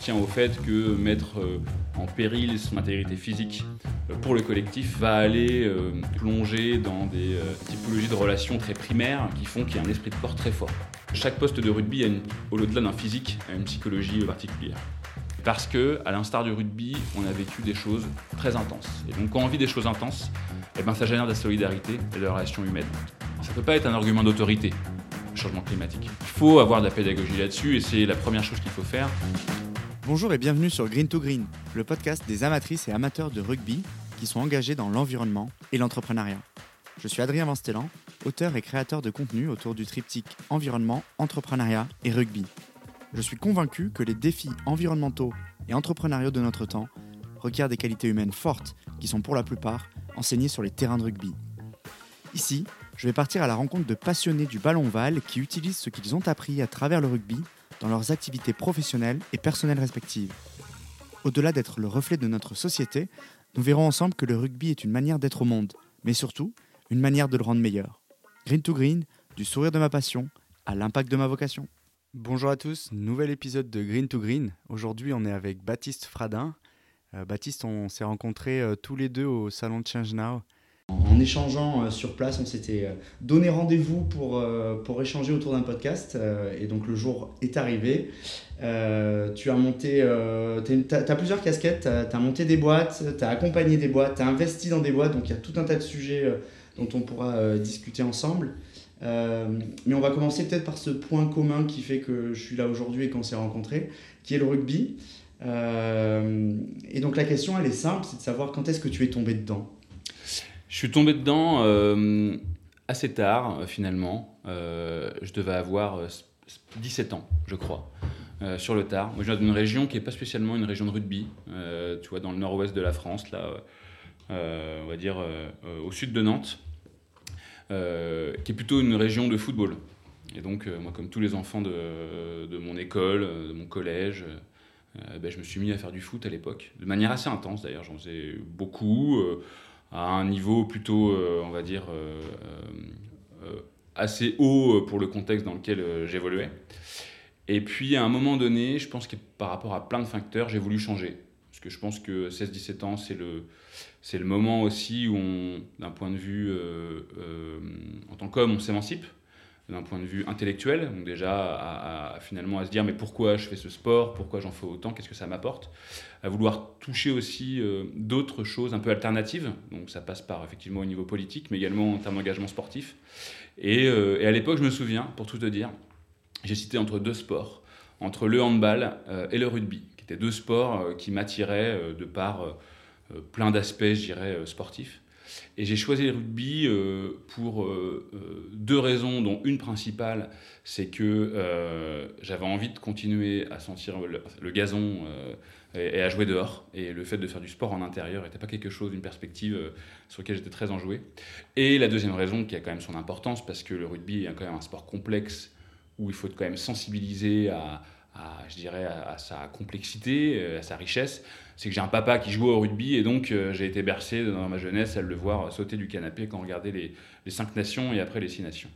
tient au fait que mettre en péril son intégrité physique pour le collectif va aller plonger dans des typologies de relations très primaires qui font qu'il y a un esprit de corps très fort. Chaque poste de rugby, au-delà d'un physique, a une psychologie particulière. Parce que, à l'instar du rugby, on a vécu des choses très intenses. Et donc, quand on vit des choses intenses, eh ben, ça génère de la solidarité et de la relation humaine. Ça ne peut pas être un argument d'autorité, le changement climatique. Il faut avoir de la pédagogie là-dessus et c'est la première chose qu'il faut faire. Bonjour et bienvenue sur Green to Green, le podcast des amatrices et amateurs de rugby qui sont engagés dans l'environnement et l'entrepreneuriat. Je suis Adrien Vanstellan, auteur et créateur de contenu autour du triptyque environnement, entrepreneuriat et rugby je suis convaincu que les défis environnementaux et entrepreneuriaux de notre temps requièrent des qualités humaines fortes qui sont pour la plupart enseignées sur les terrains de rugby. Ici, je vais partir à la rencontre de passionnés du ballon ovale qui utilisent ce qu'ils ont appris à travers le rugby dans leurs activités professionnelles et personnelles respectives. Au-delà d'être le reflet de notre société, nous verrons ensemble que le rugby est une manière d'être au monde, mais surtout une manière de le rendre meilleur. Green to Green, du sourire de ma passion à l'impact de ma vocation. Bonjour à tous, nouvel épisode de Green to Green. Aujourd'hui, on est avec Baptiste Fradin. Euh, Baptiste, on s'est rencontrés euh, tous les deux au salon de Change Now. En échangeant euh, sur place, on s'était donné rendez-vous pour, pour échanger autour d'un podcast. et donc le jour est arrivé. tu as monté, plusieurs casquettes, tu as, monté des boîtes, tu as accompagné des boîtes, tu as investi dans des boîtes. Donc il y a tout un tas de sujets dont on pourra discuter ensemble. Euh, mais on va commencer peut-être par ce point commun qui fait que je suis là aujourd'hui et qu'on s'est rencontrés, qui est le rugby. Euh, et donc la question, elle est simple, c'est de savoir quand est-ce que tu es tombé dedans? Je suis tombé dedans euh, assez tard, finalement. je devais avoir 17 ans, je crois. sur le tard. Moi, je viens d'une région qui n'est pas spécialement une région de rugby, tu vois, dans le nord-ouest de la France, là, on va dire au sud de Nantes. Euh, qui est plutôt une région de football. Et donc, euh, moi, comme tous les enfants de, mon école, euh, de mon collège, ben, je me suis mis à faire du foot à l'époque, de manière assez intense d'ailleurs. J'en faisais beaucoup, à un niveau plutôt, on va dire, assez haut pour le contexte dans lequel j'évoluais. Et puis, à un moment donné, je pense que par rapport à plein de facteurs, j'ai voulu changer. Parce que je pense que 16-17 ans, c'est le, c'est le moment aussi où, d'un point de vue, euh, euh, en tant qu'homme, on s'émancipe, d'un point de vue intellectuel, donc déjà à, finalement à se dire mais pourquoi je fais ce sport, pourquoi j'en fais autant, qu'est-ce que ça m'apporte, à vouloir toucher aussi euh, d'autres choses un peu alternatives, donc ça passe par effectivement au niveau politique, mais également en termes d'engagement sportif. Et, et à l'époque, je me souviens, pour tout te dire, j'ai cité entre deux sports, entre le handball et le rugby, qui étaient deux sports qui m'attiraient de par euh, plein d'aspects, je dirais, euh, sportifs. Et j'ai choisi le rugby euh, pour deux raisons, dont une principale, c'est que j'avais envie de continuer à sentir le, gazon et, à jouer dehors. Et le fait de faire du sport en intérieur n'était pas quelque chose, une perspective sur laquelle j'étais très enjoué. Et la deuxième raison, qui a quand même son importance, parce que le rugby est quand même un sport complexe où il faut quand même sensibiliser à, je dirais, à, sa complexité, à sa richesse c'est que j'ai un papa qui jouait au rugby et donc euh, j'ai été bercé dans ma jeunesse à le voir sauter du canapé quand on regardait les, les cinq nations et après les six nations.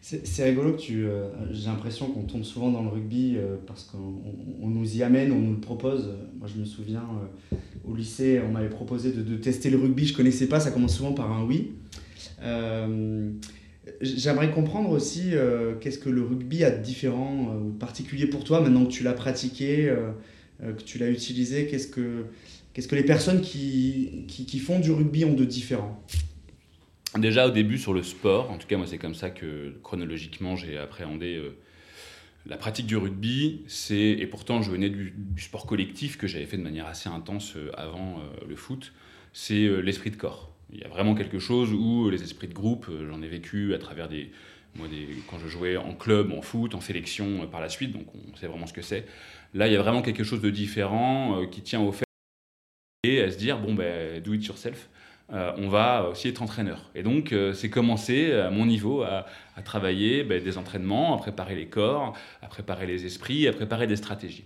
C'est rigolo que tu. Euh, j'ai l'impression qu'on tombe souvent dans le rugby euh, parce qu'on nous y amène, on nous le propose. Moi, je me souviens au lycée, on m'avait proposé de, de, tester le rugby. Je connaissais pas, ça commence souvent par un oui. J'aimerais comprendre aussi qu'est-ce que le rugby a de différent ou de particulier pour toi maintenant que tu l'as pratiqué. Euh, que tu l'as utilisé Qu'est-ce que, qu'est-ce que les personnes qui, qui, font du rugby ont de différent? Déjà au début sur le sport, en tout cas moi c'est comme ça que chronologiquement j'ai appréhendé euh, la pratique du rugby. C'est et pourtant je venais du, sport collectif que j'avais fait de manière assez intense euh, avant le foot. C'est l'esprit de corps. Il y a vraiment quelque chose où les esprits de groupe, j'en ai vécu à travers des, moi, des, quand je jouais en club, en foot, en sélection par la suite, donc on sait vraiment ce que c'est. Là, il y a vraiment quelque chose de différent euh, qui tient au fait et à se dire bon ben do it yourself. Euh, on va aussi être entraîneur. Et donc, euh, c'est commencer à mon niveau à, travailler ben, des entraînements, à préparer les corps, à préparer les esprits, à préparer des stratégies.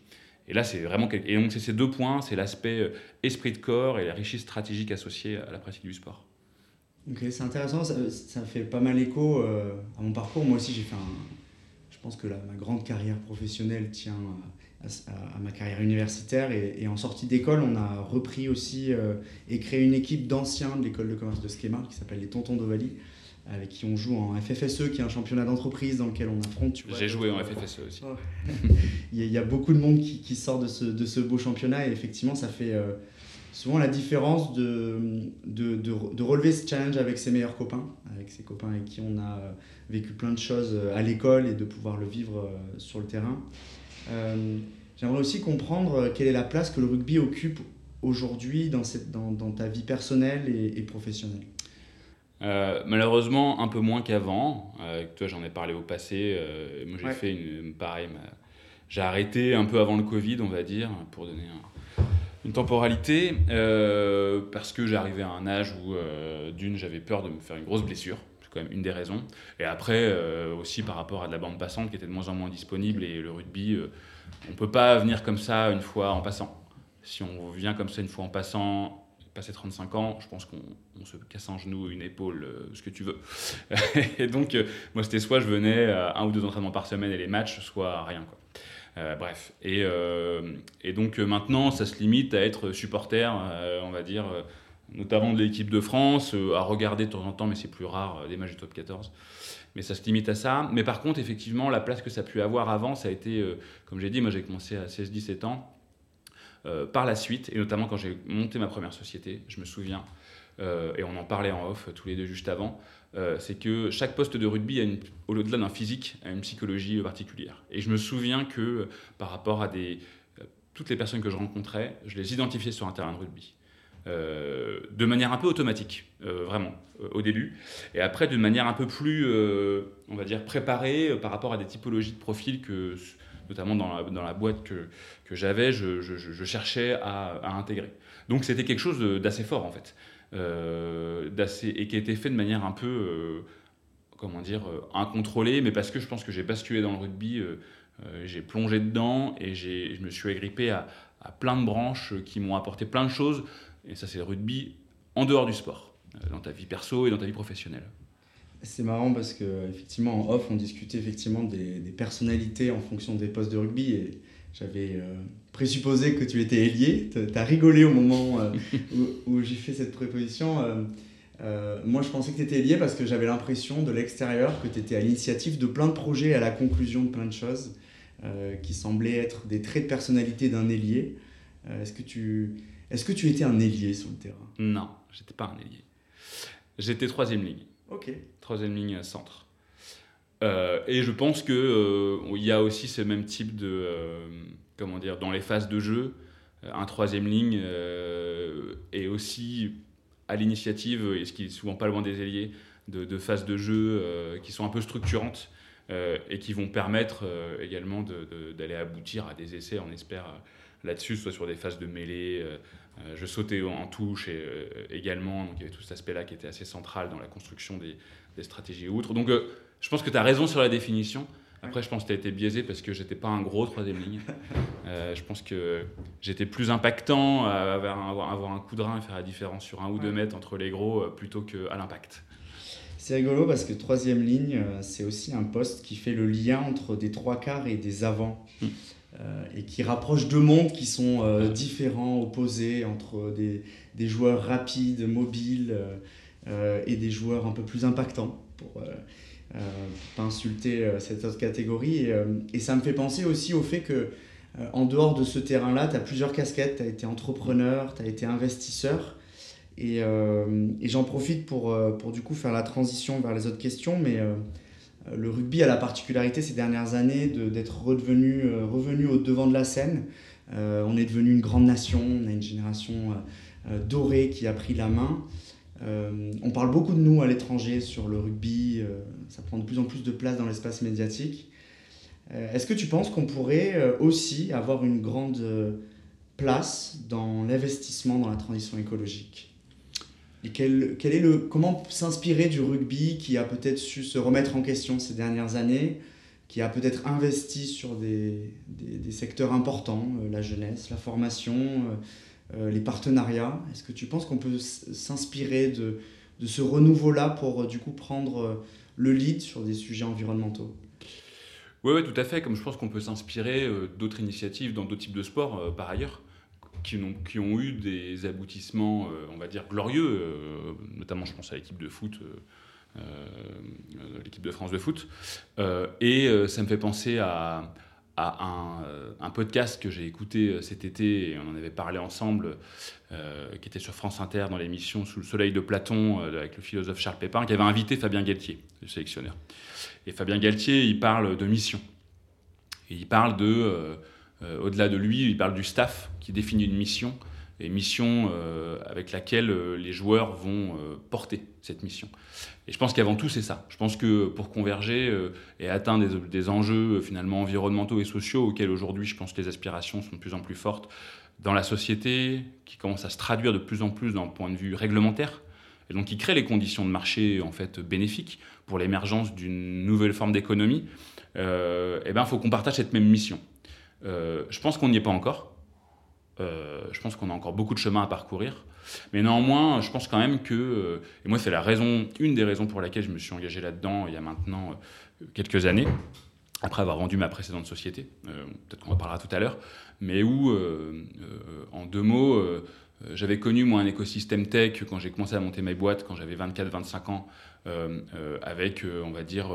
Et là, c'est vraiment. Et donc, c'est ces deux points c'est l'aspect esprit de corps et la richesse stratégique associée à la pratique du sport. Ok, c'est intéressant. Ça, fait pas mal écho à mon parcours. Moi aussi, j'ai fait un. Je pense que ma grande carrière professionnelle tient à, ma carrière universitaire. Et, en sortie d'école, on a repris aussi et créé une équipe d'anciens de l'école de commerce de Schema qui s'appelle les Tontons d'Ovalie avec qui on joue en FFSE, qui est un championnat d'entreprise dans lequel on affronte. J'ai joué en FFSE aussi. il, y a, beaucoup de monde qui, sort de ce, de ce, beau championnat et effectivement, ça fait euh, souvent la différence de, de, de, relever ce challenge avec ses meilleurs copains, avec ses copains avec qui on a euh, vécu plein de choses euh, à l'école et de pouvoir le vivre sur le terrain. J'aimerais aussi comprendre quelle est la place que le rugby occupe aujourd'hui dans, dans, dans, ta vie personnelle et, et professionnelle. Euh, malheureusement, un peu moins qu'avant. Euh, toi, j'en ai parlé au passé. Euh, moi, j'ai fait une, pareil. J'ai arrêté un peu avant le Covid, on va dire, pour donner une temporalité, parce que j'arrivais à un âge où, d'une, j'avais peur de me faire une grosse blessure. C'est quand même une des raisons. Et après, aussi par rapport à de la bande passante qui était de moins en moins disponible et le rugby, on peut pas venir comme ça une fois en passant. Si on vient comme ça une fois en passant, passé 35 ans, je pense qu'on se casse un genou, une épaule, euh, ce que tu veux. et donc, euh, moi, c'était soit je venais à un ou deux entraînements par semaine et les matchs, soit rien. Quoi. Euh, bref. Et, et, donc, maintenant, ça se limite à être supporter, on va dire, notamment de l'équipe de France, à regarder de temps en temps, mais c'est plus rare, des matchs du top 14. Mais ça se limite à ça. Mais par contre, effectivement, la place que ça a pu avoir avant, ça a été, comme j'ai dit, moi j'ai commencé à 16-17 ans. Euh, par la suite, et notamment quand j'ai monté ma première société, je me souviens, euh, et on en parlait en off tous les deux juste avant, euh, c'est que chaque poste de rugby, au-delà d'un physique, a une psychologie particulière. Et je me souviens que par rapport à des, toutes les personnes que je rencontrais, je les identifiais sur un terrain de rugby. de manière un peu automatique, vraiment, au début. Et après, d'une manière un peu plus, on va dire, préparée par rapport à des typologies de profils que notamment dans la, boîte que, j'avais, je, cherchais à, intégrer. Donc c'était quelque chose d'assez fort en fait, euh, et qui a été fait de manière un peu, euh, comment dire, euh, incontrôlée, mais parce que je pense que j'ai basculé dans le rugby, j'ai plongé dedans et je me suis agrippé à, à plein de branches qui m'ont apporté plein de choses, et ça c'est le rugby en dehors du sport, dans ta vie perso et dans ta vie professionnelle. C'est marrant parce que effectivement en off on discutait effectivement des, personnalités en fonction des postes de rugby et j'avais euh, présupposé que tu étais ailier. Tu as rigolé au moment euh, où, j'ai fait cette préposition. Euh, moi je pensais que tu étais ailier parce que j'avais l'impression de l'extérieur que tu étais à l'initiative de plein de projets, à la conclusion de plein de choses qui semblaient être des traits de personnalité d'un ailier. est-ce que tu est-ce que tu étais un ailier sur le terrain? Non, j'étais pas un ailier. J'étais troisième ligne. Ok. Troisième ligne centre. Euh, et je pense qu'il euh, il y a aussi ce même type de. Euh, comment dire Dans les phases de jeu, un troisième ligne est aussi à l'initiative, et ce qui est souvent pas loin des ailiers, de, phases de jeu qui sont un peu structurantes et qui vont permettre également d'aller aboutir à des essais, on espère, là-dessus, soit sur des phases de mêlée. je sautais en touche et, également, donc il y avait tout cet aspect-là qui était assez central dans la construction des, des stratégies outre. Donc, euh, je pense que tu as raison sur la définition. Après, je pense que tu as été biaisé parce que j'étais pas un gros troisième ligne. Euh, je pense que j'étais plus impactant à avoir, avoir, un coup de rein et faire la différence sur un ou deux mètres entre les gros euh, plutôt qu'à l'impact. C'est rigolo parce que troisième ligne, c'est aussi un poste qui fait le lien entre des trois quarts et des avants. Hmm. et qui rapproche deux mondes qui sont différents, opposés, entre des, des, joueurs rapides, mobiles, et des joueurs un peu plus impactants pour, euh, euh, pas insulter cette autre catégorie. Et, ça me fait penser aussi au fait que en dehors de ce terrain-là, tu as plusieurs casquettes. Tu as été entrepreneur, tu as été investisseur. Et, et j'en profite pour, pour du coup faire la transition vers les autres questions. Mais le rugby a la particularité ces dernières années d'être redevenu, revenu au devant de la scène. on est devenu une grande nation, on a une génération dorée qui a pris la main. Euh, on parle beaucoup de nous à l'étranger sur le rugby, euh, ça prend de plus en plus de place dans l'espace médiatique. Euh, est-ce que tu penses qu'on pourrait aussi avoir une grande place dans l'investissement dans la transition écologique? Et quel, quel est le, comment s'inspirer du rugby qui a peut-être su se remettre en question ces dernières années, qui a peut-être investi sur des, des, secteurs importants, la jeunesse, la formation, les partenariats Est-ce que tu penses qu'on peut s'inspirer de, ce renouveau-là pour euh, du coup prendre euh, le lead sur des sujets environnementaux? Oui, ouais, tout à fait. Comme je pense qu'on peut s'inspirer d'autres initiatives dans d'autres types de sports par ailleurs. Qui ont, eu des aboutissements, on va dire, glorieux, notamment je pense à l'équipe de foot euh, l'équipe de France de foot. Euh, et euh, ça me fait penser à, un, un, podcast que j'ai écouté cet été, et on en avait parlé ensemble, qui était sur France Inter dans l'émission Sous le soleil de Platon, avec le philosophe Charles Pépin, qui avait invité Fabien Galtier, le sélectionneur. Et Fabien Galtier, il parle de mission. Et il parle de, au-delà de lui, il parle du staff qui définit une mission et mission euh, avec laquelle euh, les joueurs vont euh, porter cette mission. Et je pense qu'avant tout, c'est ça. Je pense que pour converger et atteindre des, enjeux finalement environnementaux et sociaux auxquels aujourd'hui, je pense que les aspirations sont de plus en plus fortes dans la société, qui commencent à se traduire de plus en plus d'un point de vue réglementaire, et donc qui créent les conditions de marché en fait bénéfiques pour l'émergence d'une nouvelle forme d'économie, eh ben, il faut qu'on partage cette même mission. je pense qu'on n'y est pas encore. Euh, je pense qu'on a encore beaucoup de chemin à parcourir. Mais néanmoins, je pense quand même que, euh, et moi c'est la raison, une des raisons pour laquelle je me suis engagé là-dedans il y a maintenant euh, quelques années, après avoir vendu ma précédente société, peut-être qu'on en parlera tout à l'heure, mais où, en deux mots, j'avais connu moi un écosystème tech quand j'ai commencé à monter mes boîtes, quand j'avais 24-25 ans, avec, on va dire,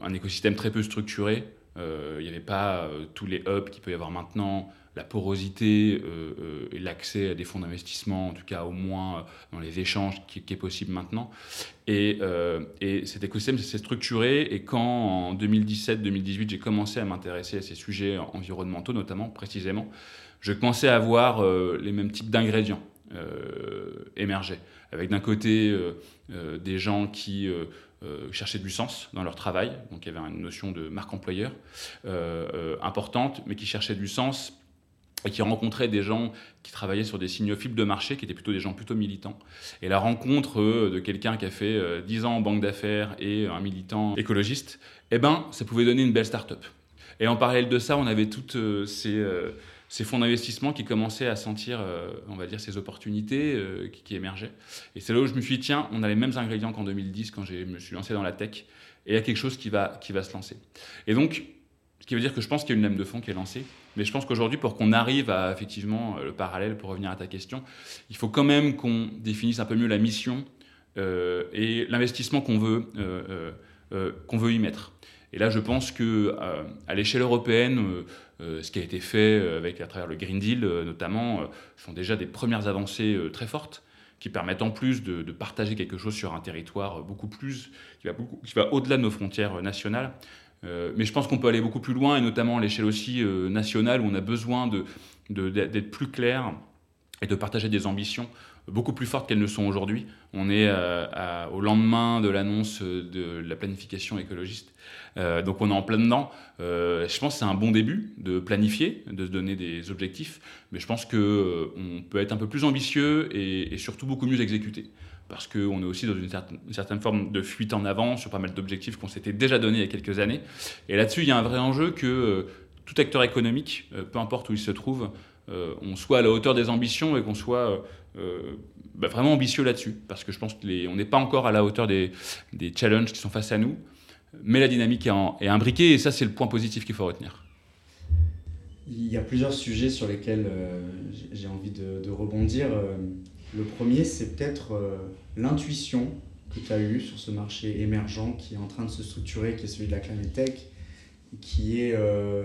un écosystème très peu structuré. Il n'y avait pas tous les hubs qu'il peut y avoir maintenant, la porosité euh, euh, et l'accès à des fonds d'investissement, en tout cas au moins euh, dans les échanges qui, est possible maintenant. Et, et cet écosystème s'est structuré et quand en 2017-2018 j'ai commencé à m'intéresser à ces sujets environnementaux notamment précisément, je commençais à voir les mêmes types d'ingrédients émerger. Avec d'un côté des gens qui... cherchaient du sens dans leur travail, donc il y avait une notion de marque employeur importante, mais qui cherchaient du sens et qui rencontrait des gens qui travaillaient sur des signaux fibres de marché, qui étaient plutôt des gens plutôt militants. Et la rencontre euh, de quelqu'un qui a fait 10 euh, ans en banque d'affaires et un militant écologiste, eh ben, ça pouvait donner une belle start-up. Et en parallèle de ça, on avait tous euh, ces, fonds d'investissement qui commençaient à sentir, on va dire, ces opportunités qui, émergeaient. Et c'est là où je me suis dit, tiens, on a les mêmes ingrédients qu'en 2010, quand je me suis lancé dans la tech, et il y a quelque chose qui va, qui va se lancer. Et donc, qui veut dire que je pense qu'il y a une lame de fond qui est lancée. Mais je pense qu'aujourd'hui, pour qu'on arrive à effectivement euh, le parallèle, pour revenir à ta question, il faut quand même qu'on définisse un peu mieux la mission euh, et l'investissement qu'on veut, euh, veut y mettre. Et là, je pense que à l'échelle européenne, ce qui a été fait avec à travers le Green Deal, notamment, sont déjà des premières avancées très fortes qui permettent en plus de, partager quelque chose sur un territoire beaucoup plus qui va au-delà de nos frontières nationales. Euh, mais je pense qu'on peut aller beaucoup plus loin, et notamment à l'échelle aussi euh, nationale, où on a besoin d'être plus clair et de partager des ambitions beaucoup plus fortes qu'elles ne sont aujourd'hui. On est euh, au lendemain de l'annonce de la planification écologiste, donc on est en plein dedans. je pense que c'est un bon début de planifier, de se donner des objectifs, mais je pense qu'on peut être un peu plus ambitieux et, et surtout beaucoup mieux exécuter parce qu'on est aussi dans une certaine, forme de fuite en avant sur pas mal d'objectifs qu'on s'était déjà donnés il y a quelques années. Et là-dessus, il y a un vrai enjeu que euh, tout acteur économique, euh, peu importe où il se trouve, euh, on soit à la hauteur des ambitions et qu'on soit bah, vraiment ambitieux là-dessus. Parce que je pense qu'on n'est pas encore à la hauteur des, challenges qui sont face à nous, mais la dynamique est, imbriquée et ça, c'est le point positif qu'il faut retenir. Il y a plusieurs sujets sur lesquels j'ai envie de, de rebondir. Le premier, c'est peut-être euh, l'intuition que tu as eue sur ce marché émergent qui est en train de se structurer, qui est celui de la Tech, qui est euh,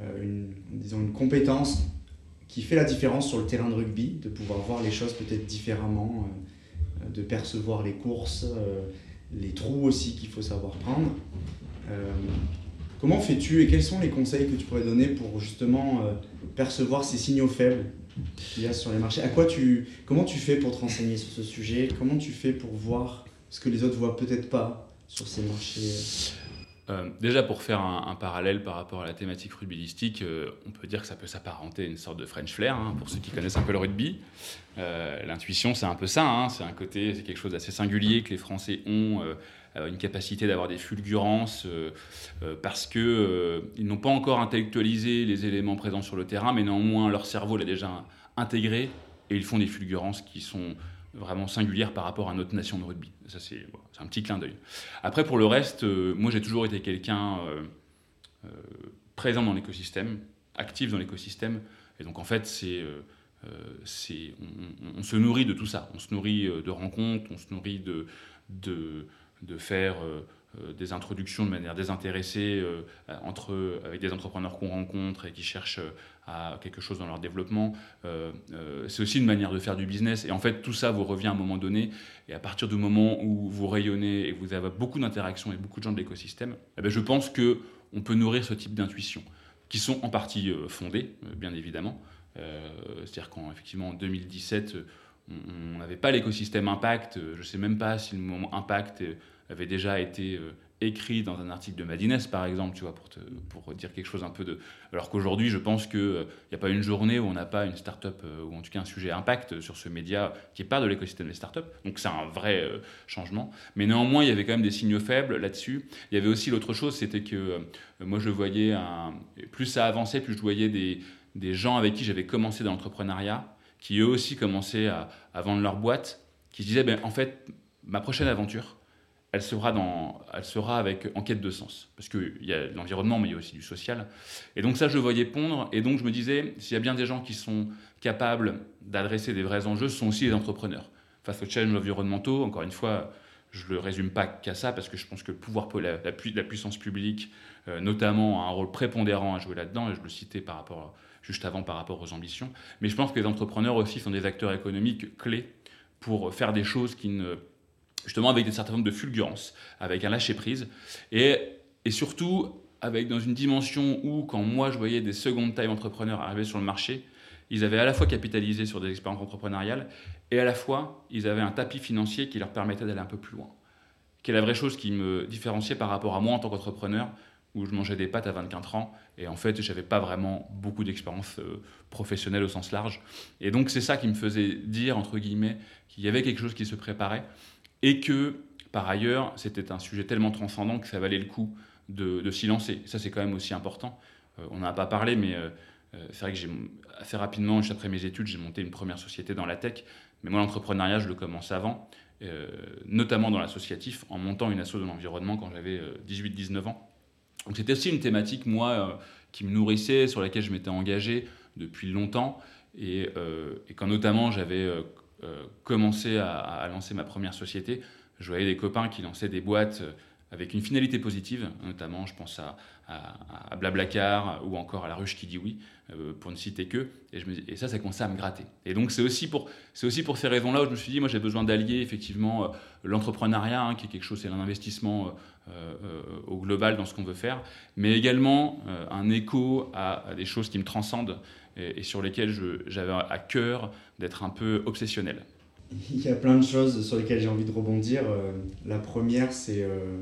euh, une, disons, une compétence qui fait la différence sur le terrain de rugby, de pouvoir voir les choses peut-être différemment, de percevoir les courses, les trous aussi qu'il faut savoir prendre. comment fais-tu et quels sont les conseils que tu pourrais donner pour justement percevoir ces signaux faibles qu'il y a sur les marchés. À quoi tu, comment tu fais pour te renseigner sur ce sujet? Comment tu fais pour voir ce que les autres voient peut-être pas sur ces marchés? Euh, déjà, pour faire un, parallèle par rapport à la thématique rugbyistique, euh, on peut dire que ça peut s'apparenter à une sorte de French flair, hein, pour ceux qui connaissent un peu le rugby. Euh, l'intuition, c'est un peu ça, hein, c'est un côté, c'est quelque chose d'assez singulier que les Français ont, une capacité d'avoir des fulgurances, parce qu'ils ils n'ont pas encore intellectualisé les éléments présents sur le terrain, mais néanmoins, leur cerveau l'a déjà intégré, et ils font des fulgurances qui sont vraiment singulière par rapport à notre nation de rugby. Ça, c'est un petit clin d'œil. Après, pour le reste, euh, moi, j'ai toujours été quelqu'un euh, présente dans l'écosystème, active dans l'écosystème. Et donc en fait, c'est c'est, on, se nourrit de tout ça. On se nourrit de rencontres, on se nourrit de, de faire euh, des introductions de manière désintéressée euh, entre, avec des entrepreneurs qu'on rencontre et qui cherchent euh, à quelque chose dans leur développement. c'est aussi une manière de faire du business. Et en fait, tout ça vous revient à un moment donné. Et à partir du moment où vous rayonnez et vous avez beaucoup d'interactions avec beaucoup de gens de l'écosystème, eh ben, je pense qu'on peut nourrir ce type d'intuitions qui sont en partie fondées, bien évidemment. C'est-à-dire qu'effectivement, en 2017, on n'avait pas l'écosystème Impact. Je ne sais même pas si le moment Impact avait déjà été euh, écrit dans un article de Madines, par exemple, tu vois, pour, pour dire quelque chose un peu de... Alors qu'aujourd'hui, je pense qu'il n'y euh, a pas une journée où on n'a pas une start-up, euh, ou en tout cas un sujet impact sur ce média qui est part de l'écosystème des start-up. Donc c'est un vrai changement. Mais néanmoins, il y avait quand même des signaux faibles là-dessus. Il y avait aussi l'autre chose, c'était que moi, je voyais, un... plus ça avançait, plus je voyais des gens avec qui j'avais commencé dans l'entrepreneuriat, qui eux aussi commençaient à, à vendre leur boîte, qui se disaient, ben, en fait, ma prochaine aventure, elle sera, dans, elle sera avec en quête de sens. Parce qu'il y a l'environnement, mais il y a aussi du social. Et donc ça, je voyais pondre. Et donc je me disais, s'il y a bien des gens qui sont capables d'adresser des vrais enjeux, ce sont aussi les entrepreneurs. Face aux challenges environnementaux, encore une fois, je ne le résume pas qu'à ça, parce que je pense que le pouvoir, la, la, puissance publique, euh, notamment, a un rôle prépondérant à jouer là-dedans, et je le citais par rapport, juste avant par rapport aux ambitions. Mais je pense que les entrepreneurs aussi sont des acteurs économiques clés pour faire des choses qui ne justement avec des certaines formes de fulgurance, avec un lâcher-prise, et, et surtout avec dans une dimension où, quand moi je voyais des secondes tailles entrepreneurs arriver sur le marché, ils avaient à la fois capitalisé sur des expériences entrepreneuriales, et à la fois ils avaient un tapis financier qui leur permettait d'aller un peu plus loin. Qui est la vraie chose qui me différenciait par rapport à moi en tant qu'entrepreneur, où je mangeais des pâtes à 24 ans, et en fait, j'avais pas vraiment beaucoup d'expérience euh, professionnelle au sens large. Et donc, c'est ça qui me faisait dire, entre guillemets, qu'il y avait quelque chose qui se préparait, et que par ailleurs, c'était un sujet tellement transcendant que ça valait le coup de, de s'y lancer. Ça, c'est quand même aussi important. Euh, on n'en a pas parlé, mais euh, c'est vrai que j'ai assez rapidement, juste après mes études, j'ai monté une première société dans la tech. Mais moi, l'entrepreneuriat, je le commence avant, notamment dans l'associatif, en montant une asso de l'environnement quand j'avais 18-19 ans. Donc c'était aussi une thématique, moi, qui me nourrissait, sur laquelle je m'étais engagé depuis longtemps. Et, et quand notamment j'avais euh, commencé à, lancer ma première société, je voyais des copains qui lançaient des boîtes euh, avec une finalité positive, notamment je pense à, à, Blablacar ou encore à La Ruche qui dit oui, euh, pour ne citer que, et, je ça, ça commençait à me gratter. Et donc c'est aussi pour, ces raisons-là où je me suis dit, moi j'ai besoin d'allier effectivement l'entrepreneuriat, hein, qui est quelque chose, c'est un investissement au global dans ce qu'on veut faire, mais également un écho à, des choses qui me transcendent et, sur lesquelles j'avais à cœur d'être un peu obsessionnel. Il y a plein de choses sur lesquelles j'ai envie de rebondir. Euh, la première, c'est euh,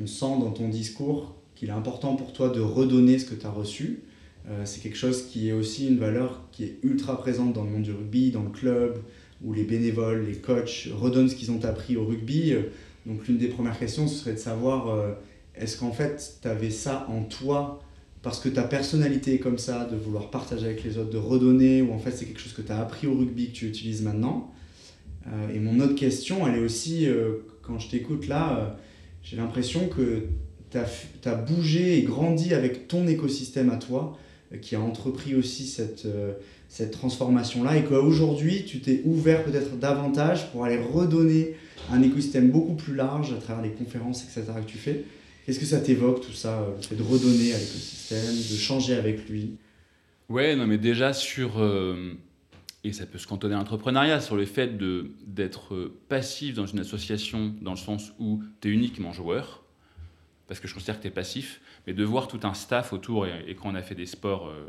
on sent dans ton discours qu'il est important pour toi de redonner ce que tu as reçu. Euh, c'est quelque chose qui est aussi une valeur qui est ultra présente dans le monde du rugby, dans le club, où les bénévoles, les coachs redonnent ce qu'ils ont appris au rugby. Donc l'une des premières questions, ce serait de savoir, est-ce qu'en fait, tu avais ça en toi parce que ta personnalité est comme ça, de vouloir partager avec les autres, de redonner, ou en fait c'est quelque chose que tu as appris au rugby que tu utilises maintenant? Euh, et mon autre question, elle est aussi, euh, quand je t'écoute là, euh, j'ai l'impression que tu as, bougé et grandi avec ton écosystème à toi, qui a entrepris aussi cette, cette transformation-là, et qu'aujourd'hui tu t'es ouvert peut-être davantage pour aller redonner un écosystème beaucoup plus large à travers les conférences, etc. que tu fais. Qu'est-ce que ça t'évoque tout ça, le fait de redonner à l'écosystème, de changer avec lui? Ouais, non, mais déjà sur, euh, et ça peut se cantonner à l'entrepreneuriat, sur le fait d'être passif dans une association, dans le sens où tu es uniquement joueur, parce que je considère que tu es passif, mais de voir tout un staff autour, et, quand on a fait des sports euh,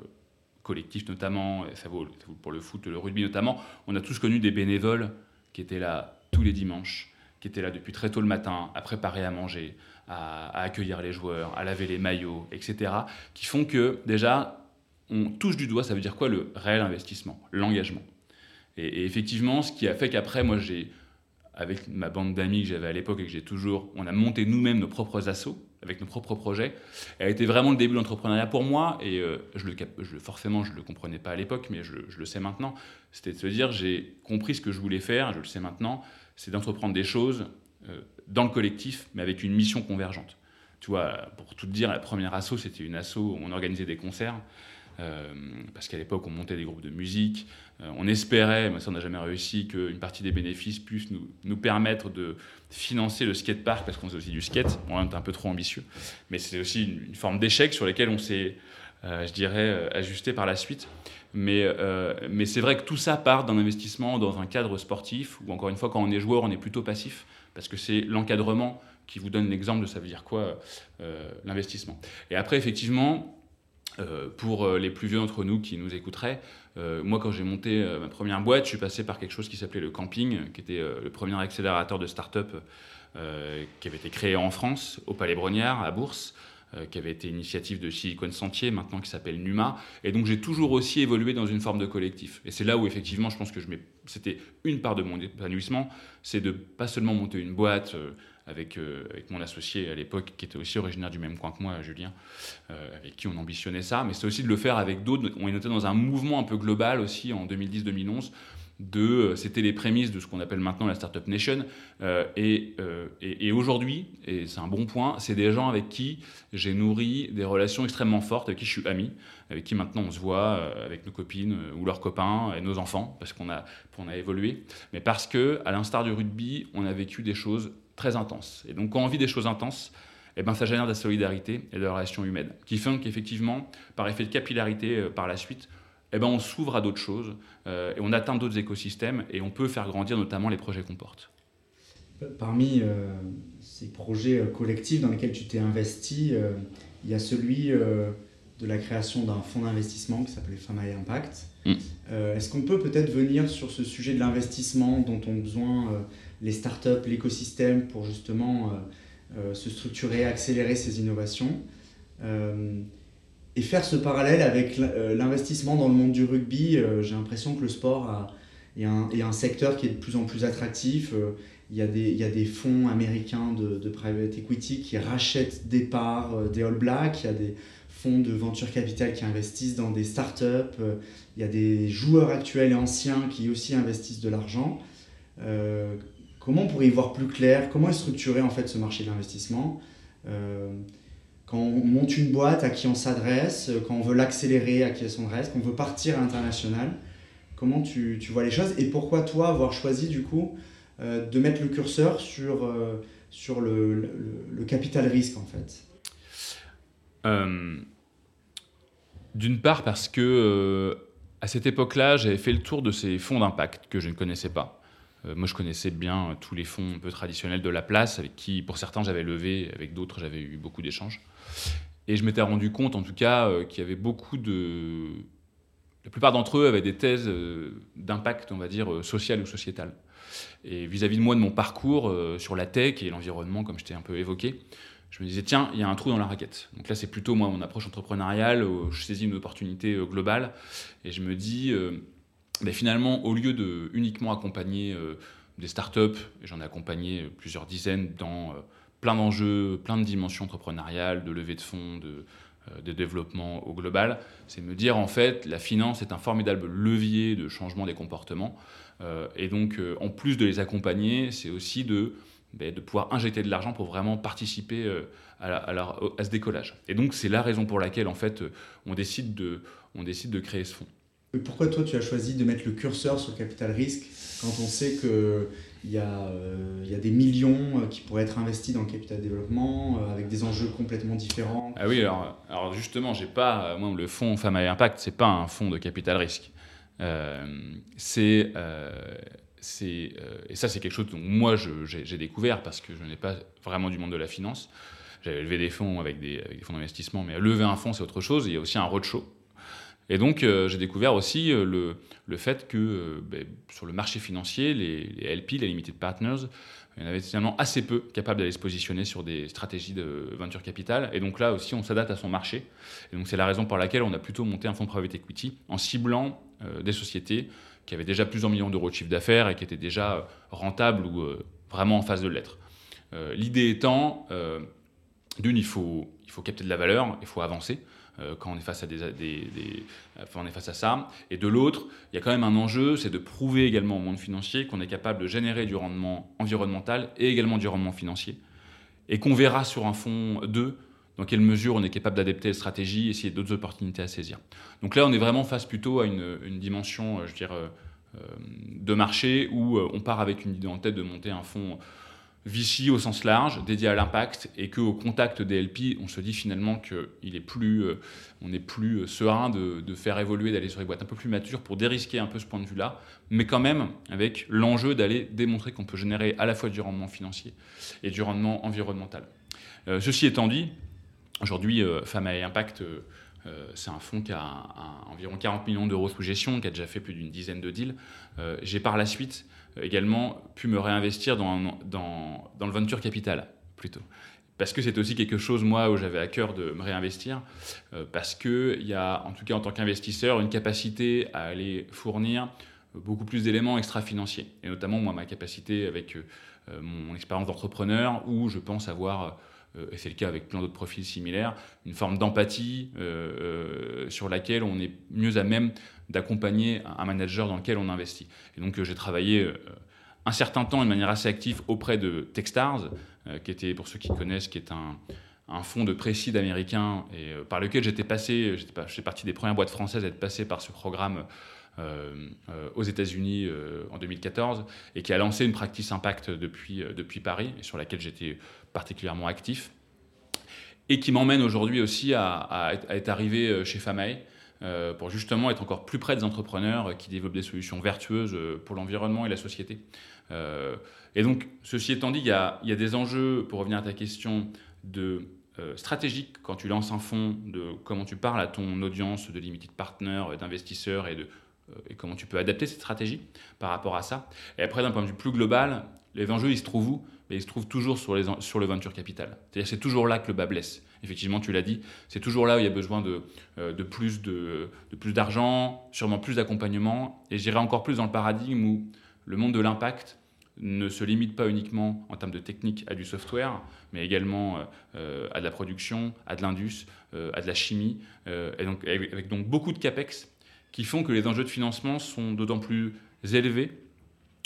collectifs notamment, et ça vaut, pour le foot, le rugby notamment, on a tous connu des bénévoles qui étaient là tous les dimanches, qui étaient là depuis très tôt le matin, à préparer à manger, à, accueillir les joueurs, à laver les maillots, etc., qui font que déjà, on touche du doigt, ça veut dire quoi le réel investissement, l'engagement. Et, effectivement, ce qui a fait qu'après, moi, j'ai, avec ma bande d'amis que j'avais à l'époque et que j'ai toujours, on a monté nous-mêmes nos propres assos avec nos propres projets. Elle a été vraiment le début de l'entrepreneuriat pour moi et euh, je le, forcément, je ne le comprenais pas à l'époque, mais je, je, le sais maintenant. C'était de se dire, j'ai compris ce que je voulais faire, je le sais maintenant, c'est d'entreprendre des choses euh, dans le collectif, mais avec une mission convergente. tu vois, pour tout te dire, la première asso, c'était une asso où on organisait des concerts. Euh, parce qu'à l'époque, on montait des groupes de musique. Euh, on espérait, mais ça, on n'a jamais réussi, qu'une partie des bénéfices puisse nous, nous permettre de financer le skatepark, parce qu'on faisait aussi du skate. Bon, on était un peu trop ambitieux. Mais c'est aussi une, forme d'échec sur lequel on s'est, euh, je dirais, ajusté par la suite. Mais, mais c'est vrai que tout ça part d'un investissement dans un cadre sportif, où encore une fois, quand on est joueur, on est plutôt passif, parce que c'est l'encadrement qui vous donne l'exemple de ça veut dire quoi l'investissement. Et après, effectivement, euh, pour euh, les plus vieux d'entre nous qui nous écouteraient, euh, moi quand j'ai monté ma première boîte, je suis passé par quelque chose qui s'appelait le camping, qui était le premier accélérateur de start-up qui avait été créé en France, au Palais Brognard, à Bourse, qui avait été initiative de Silicon Sentier, maintenant qui s'appelle Numa. Et donc j'ai toujours aussi évolué dans une forme de collectif. Et c'est là où effectivement je pense que c'était une part de mon épanouissement, c'est de pas seulement monter une boîte avec, euh, avec mon associé à l'époque, qui était aussi originaire du même coin que moi, Julien, euh, avec qui on ambitionnait ça, mais c'est aussi de le faire avec d'autres. On est noté dans un mouvement un peu global aussi en 2010-2011 de, euh, c'était les prémices de ce qu'on appelle maintenant la Startup Nation. et, et, aujourd'hui, et c'est un bon point, c'est des gens avec qui j'ai nourri des relations extrêmement fortes, avec qui je suis ami, avec qui maintenant on se voit avec nos copines ou leurs copains et nos enfants, parce qu'on a, a évolué, mais parce que, à l'instar du rugby, on a vécu des choses très intense. Et donc quand on vit des choses intenses, eh ben, ça génère de la solidarité et de la relation humaine, qui font qu'effectivement, par effet de capillarité euh, par la suite, eh ben, on s'ouvre à d'autres choses euh, et on atteint d'autres écosystèmes et on peut faire grandir notamment les projets qu'on porte. Parmi euh, ces projets collectifs dans lesquels tu t'es investi, il y a celui de la création d'un fonds d'investissement qui s'appelait Famaille Impact. Mm. Est-ce qu'on peut peut-être venir sur ce sujet de l'investissement dont ont besoin les startups, l'écosystème pour justement euh, euh, se structurer, accélérer ces innovations. Euh, et faire ce parallèle avec l'investissement dans le monde du rugby, j'ai l'impression que le sport a, est, un, un, secteur qui est de plus en plus attractif. Il y, a des, il y a des fonds américains de, de, private equity qui rachètent des parts des All Blacks. Il y a des fonds de venture capital qui investissent dans des startups. Il y a des joueurs actuels et anciens qui aussi investissent de l'argent. Comment on pourrait y voir plus clair? Comment est structuré en fait ce marché de l'investissement? Euh, Quand on monte une boîte, à qui on s'adresse Quand on veut l'accélérer, à qui on s'adresse Quand on veut partir à l'international Comment tu, tu, vois les choses? Et pourquoi toi avoir choisi du coup euh, de mettre le curseur sur, euh, sur le, le, le, capital risque en fait? D'une part parce que à cette époque-là, j'avais fait le tour de ces fonds d'impact que je ne connaissais pas. Euh, moi, je connaissais bien tous les fonds un peu traditionnels de la place, avec qui, pour certains, j'avais levé, avec d'autres, j'avais eu beaucoup d'échanges. Et je m'étais rendu compte, en tout cas, euh, qu'il y avait beaucoup de. La plupart d'entre eux avaient des thèses euh, d'impact, on va dire, social ou sociétal. Et vis-à-vis de moi, de mon parcours sur la tech et l'environnement, comme je t'ai un peu évoqué, je me disais, tiens, il y a un trou dans la raquette. Donc là, c'est plutôt moi, mon approche entrepreneuriale, je saisis une opportunité globale, et je me dis, mais finalement, au lieu de uniquement accompagner euh, des startups, j'en ai accompagné plusieurs dizaines dans euh, plein d'enjeux, plein de dimensions entrepreneuriales, de levée de fonds, de, euh, développement au global, c'est me dire en fait la finance est un formidable levier de changement des comportements. et donc, en plus de les accompagner, c'est aussi de, ben, de pouvoir injecter de l'argent pour vraiment participer à, à, à, ce décollage. Et donc, c'est la raison pour laquelle en fait on décide de, on décide de créer ce fonds. Pourquoi toi tu as choisi de mettre le curseur sur le capital risque quand on sait qu'il y, a, euh, y a des millions euh, qui pourraient être investis dans le capital développement euh, avec des enjeux complètement différents? Ah oui, alors, alors justement, j'ai pas, moi, le fonds Femmes à Impact, c'est pas un fonds de capital risque. c'est c'est et ça c'est quelque chose dont moi j'ai découvert parce que je n'ai pas vraiment du monde de la finance. J'avais levé des fonds avec des, fonds d'investissement, mais lever un fonds c'est autre chose. Il y a aussi un roadshow et donc, euh, j'ai découvert aussi euh, le, fait que euh, ben, sur le marché financier, les, les, LP, les Limited Partners, il y en avait finalement assez peu capables d'aller se positionner sur des stratégies de venture capital. Et donc là aussi, on s'adapte à son marché. Et donc, c'est la raison pour laquelle on a plutôt monté un fonds private equity en ciblant des sociétés qui avaient déjà plusieurs millions d'euros de chiffre d'affaires et qui étaient déjà rentables ou vraiment en phase de l'être. L'idée étant, d'une, il faut, il faut capter de la valeur, il faut avancer. Euh, quand on est face à on est face à ça. Et de l'autre, il y a quand même un enjeu, c'est de prouver également au monde financier qu'on est capable de générer du rendement environnemental et également du rendement financier. et qu'on verra sur un fonds 2 dans quelle mesure on est capable d'adapter la stratégie et s'il y a d'autres opportunités à saisir. Donc là, on est vraiment face plutôt à une, dimension, je dirais, de marché où on part avec une idée en tête de monter un fonds Vichy au sens large, dédié à l'impact, et qu'au contact des LP, on se dit finalement qu'il est plus, euh, est plus euh, serein de, faire évoluer, d'aller sur des boîtes un peu plus matures pour dérisquer un peu ce point de vue-là, mais quand même avec l'enjeu d'aller démontrer qu'on peut générer à la fois du rendement financier et du rendement environnemental. Euh, ceci étant dit, aujourd'hui, Fama et Impact, c'est un fonds qui a environ 40 millions d'euros sous gestion, qui a déjà fait plus d'une dizaine de deals. J'ai par la suite euh, également pu me réinvestir dans, le venture capital plutôt parce que c'est aussi quelque chose, moi, où j'avais à cœur de me réinvestir, euh, parce qu'il y a, en tout cas en tant qu'investisseur, une capacité à aller fournir beaucoup plus d'éléments extra-financiers, et notamment moi, ma capacité avec euh, mon expérience d'entrepreneur, où je pense avoir, et c'est le cas avec plein d'autres profils similaires, une forme d'empathie sur laquelle on est mieux à même d'accompagner un manager dans lequel on investit. Et donc euh, j'ai travaillé euh, un certain temps de manière assez active auprès de Techstars, euh, qui était, pour ceux qui connaissent, qui est un, un fonds de précide américain et par lequel j'étais passé, j'étais partie des premières boîtes françaises à être passé par ce programme aux États-Unis en 2014 et qui a lancé une practice impact depuis Paris et sur laquelle j'étais particulièrement actif et qui m'emmène aujourd'hui aussi à, être arrivé chez Famae euh, pour justement être encore plus près des entrepreneurs qui développent des solutions vertueuses euh, pour l'environnement et la société. Euh, et donc, ceci étant dit, il y, a, des enjeux, pour revenir à ta question, de stratégique quand tu lances un fonds, de comment tu parles à ton audience de limited partner, d'investisseurs et et comment tu peux adapter cette stratégie par rapport à ça. Et après, d'un point de vue plus global, les enjeux, ils se trouvent où? Mais Ils se trouvent toujours sur, le venture capital. C'est-à-dire c'est toujours là que le bas blesse effectivement, tu l'as dit, c'est toujours là où il y a besoin de, euh, de plus d'argent, sûrement plus d'accompagnement, et j'irai encore plus dans le paradigme où le monde de l'impact ne se limite pas uniquement en termes de technique à du software, mais également euh, à de la production, à de l'indus, euh, à de la chimie, et donc, avec, donc beaucoup de capex qui font que les enjeux de financement sont d'autant plus élevés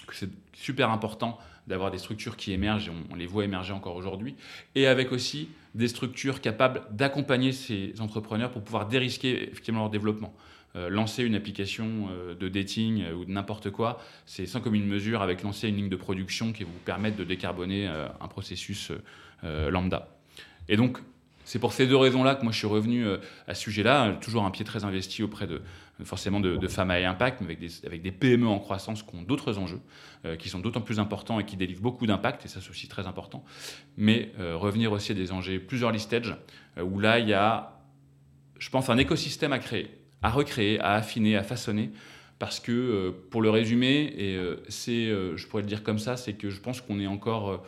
que c'est super important d'avoir des structures qui émergent, et on, les voit émerger encore aujourd'hui, et avec aussi des structures capables d'accompagner ces entrepreneurs pour pouvoir dérisquer effectivement leur développement. Euh, lancer une application euh, de dating euh, ou de n'importe quoi, c'est sans commune mesure avec lancer une ligne de production qui vous permette de décarboner un processus lambda. Et donc, c'est pour ces deux raisons-là que moi je suis revenu à ce sujet-là, toujours un pied très investi auprès de, forcément de, femmes à impact, mais avec des, PME en croissance qui ont d'autres enjeux, euh, qui sont d'autant plus importants et qui délivrent beaucoup d'impact, et ça c'est aussi très important. Mais euh, revenir aussi à des enjeux plus early stage, euh, où là il y a, je pense, un écosystème à créer, à recréer, à affiner, à façonner, parce que pour le résumer, et c'est, je pourrais le dire comme ça, c'est que je pense qu'on est encore,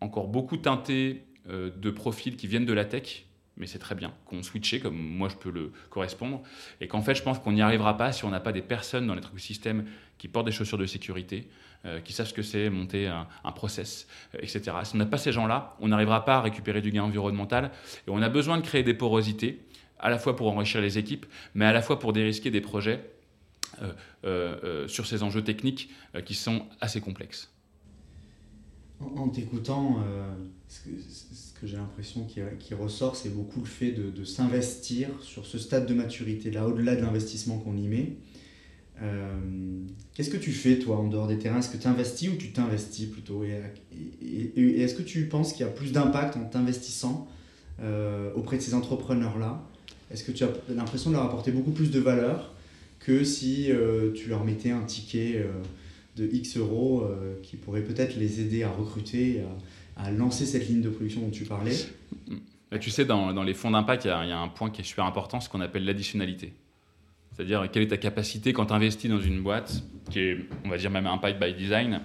encore beaucoup teinté de profils qui viennent de la tech, mais c'est très bien qu'on switche comme moi je peux le correspondre, et qu'en fait je pense qu'on n'y arrivera pas si on n'a pas des personnes dans notre écosystème qui portent des chaussures de sécurité, euh, qui savent ce que c'est monter un, process, euh, etc. Si on n'a pas ces gens-là, on n'arrivera pas à récupérer du gain environnemental, et on a besoin de créer des porosités, à la fois pour enrichir les équipes, mais à la fois pour dérisquer des projets euh, sur ces enjeux techniques qui sont assez complexes. En, t'écoutant, ce que, j'ai l'impression qui, ressort, c'est beaucoup le fait de, s'investir sur ce stade de maturité, là, au-delà de l'investissement qu'on y met. Euh, qu'est-ce que tu fais, toi, en dehors des terrains? Est-ce que tu investis ou tu t'investis plutôt? Et, est-ce que tu penses qu'il y a plus d'impact en t'investissant euh, auprès de ces entrepreneurs-là? Est-ce que tu as l'impression de leur apporter beaucoup plus de valeur que si euh, tu leur mettais un ticket de X euros qui pourrait peut-être les aider à recruter à lancer cette ligne de production dont tu parlais bah, Tu sais, dans, les fonds d'impact, il y, a un point qui est super important, ce qu'on appelle l'additionnalité. C'est-à-dire, quelle est ta capacité quand tu investis dans une boîte, qui est, on va dire, même impact by design,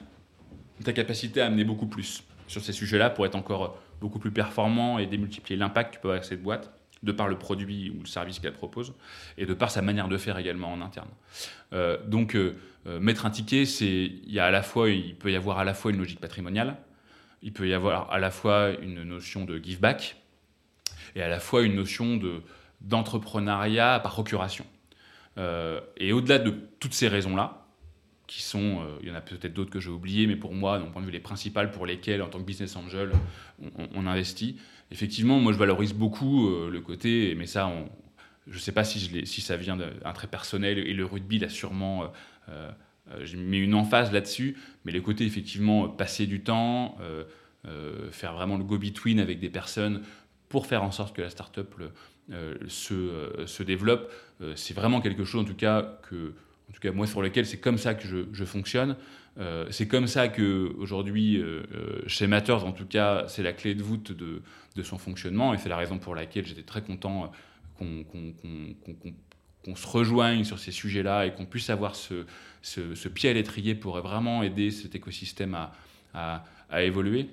ta capacité à amener beaucoup plus sur ces sujets-là pour être encore beaucoup plus performant et démultiplier l'impact que tu peux avoir avec cette boîte, de par le produit ou le service qu'elle propose, et de par sa manière de faire également en interne. Euh, donc, euh, euh, mettre un ticket, c'est, il, y a à la fois, il peut y avoir à la fois une logique patrimoniale, il peut y avoir à la fois une notion de give back et à la fois une notion de, d'entrepreneuriat par procuration. Euh, et au-delà de toutes ces raisons-là, qui sont, il y en a peut-être d'autres que j'ai oubliés, mais pour moi, d'un point de vue les principales pour lesquelles, en tant que business angel, on, investit. Effectivement, moi, je valorise beaucoup le côté, mais ça, je ne sais pas si, si ça vient d'un trait personnel, et le rugby l'a sûrement euh, j'ai mis une emphase là-dessus, mais les côtés effectivement passer du temps, euh, euh, faire vraiment le go-between avec des personnes pour faire en sorte que la startup se, se développe, c'est vraiment quelque chose en tout cas que, en tout cas moi sur lequel c'est comme ça que je, fonctionne. c'est comme ça que aujourd'hui chez Matters en tout cas c'est la clé de voûte de son fonctionnement et c'est la raison pour laquelle j'étais très content qu'on qu'on se rejoigne sur ces sujets-là et qu'on puisse avoir ce, ce, pied à l'étrier pour vraiment aider cet écosystème à, à, évoluer.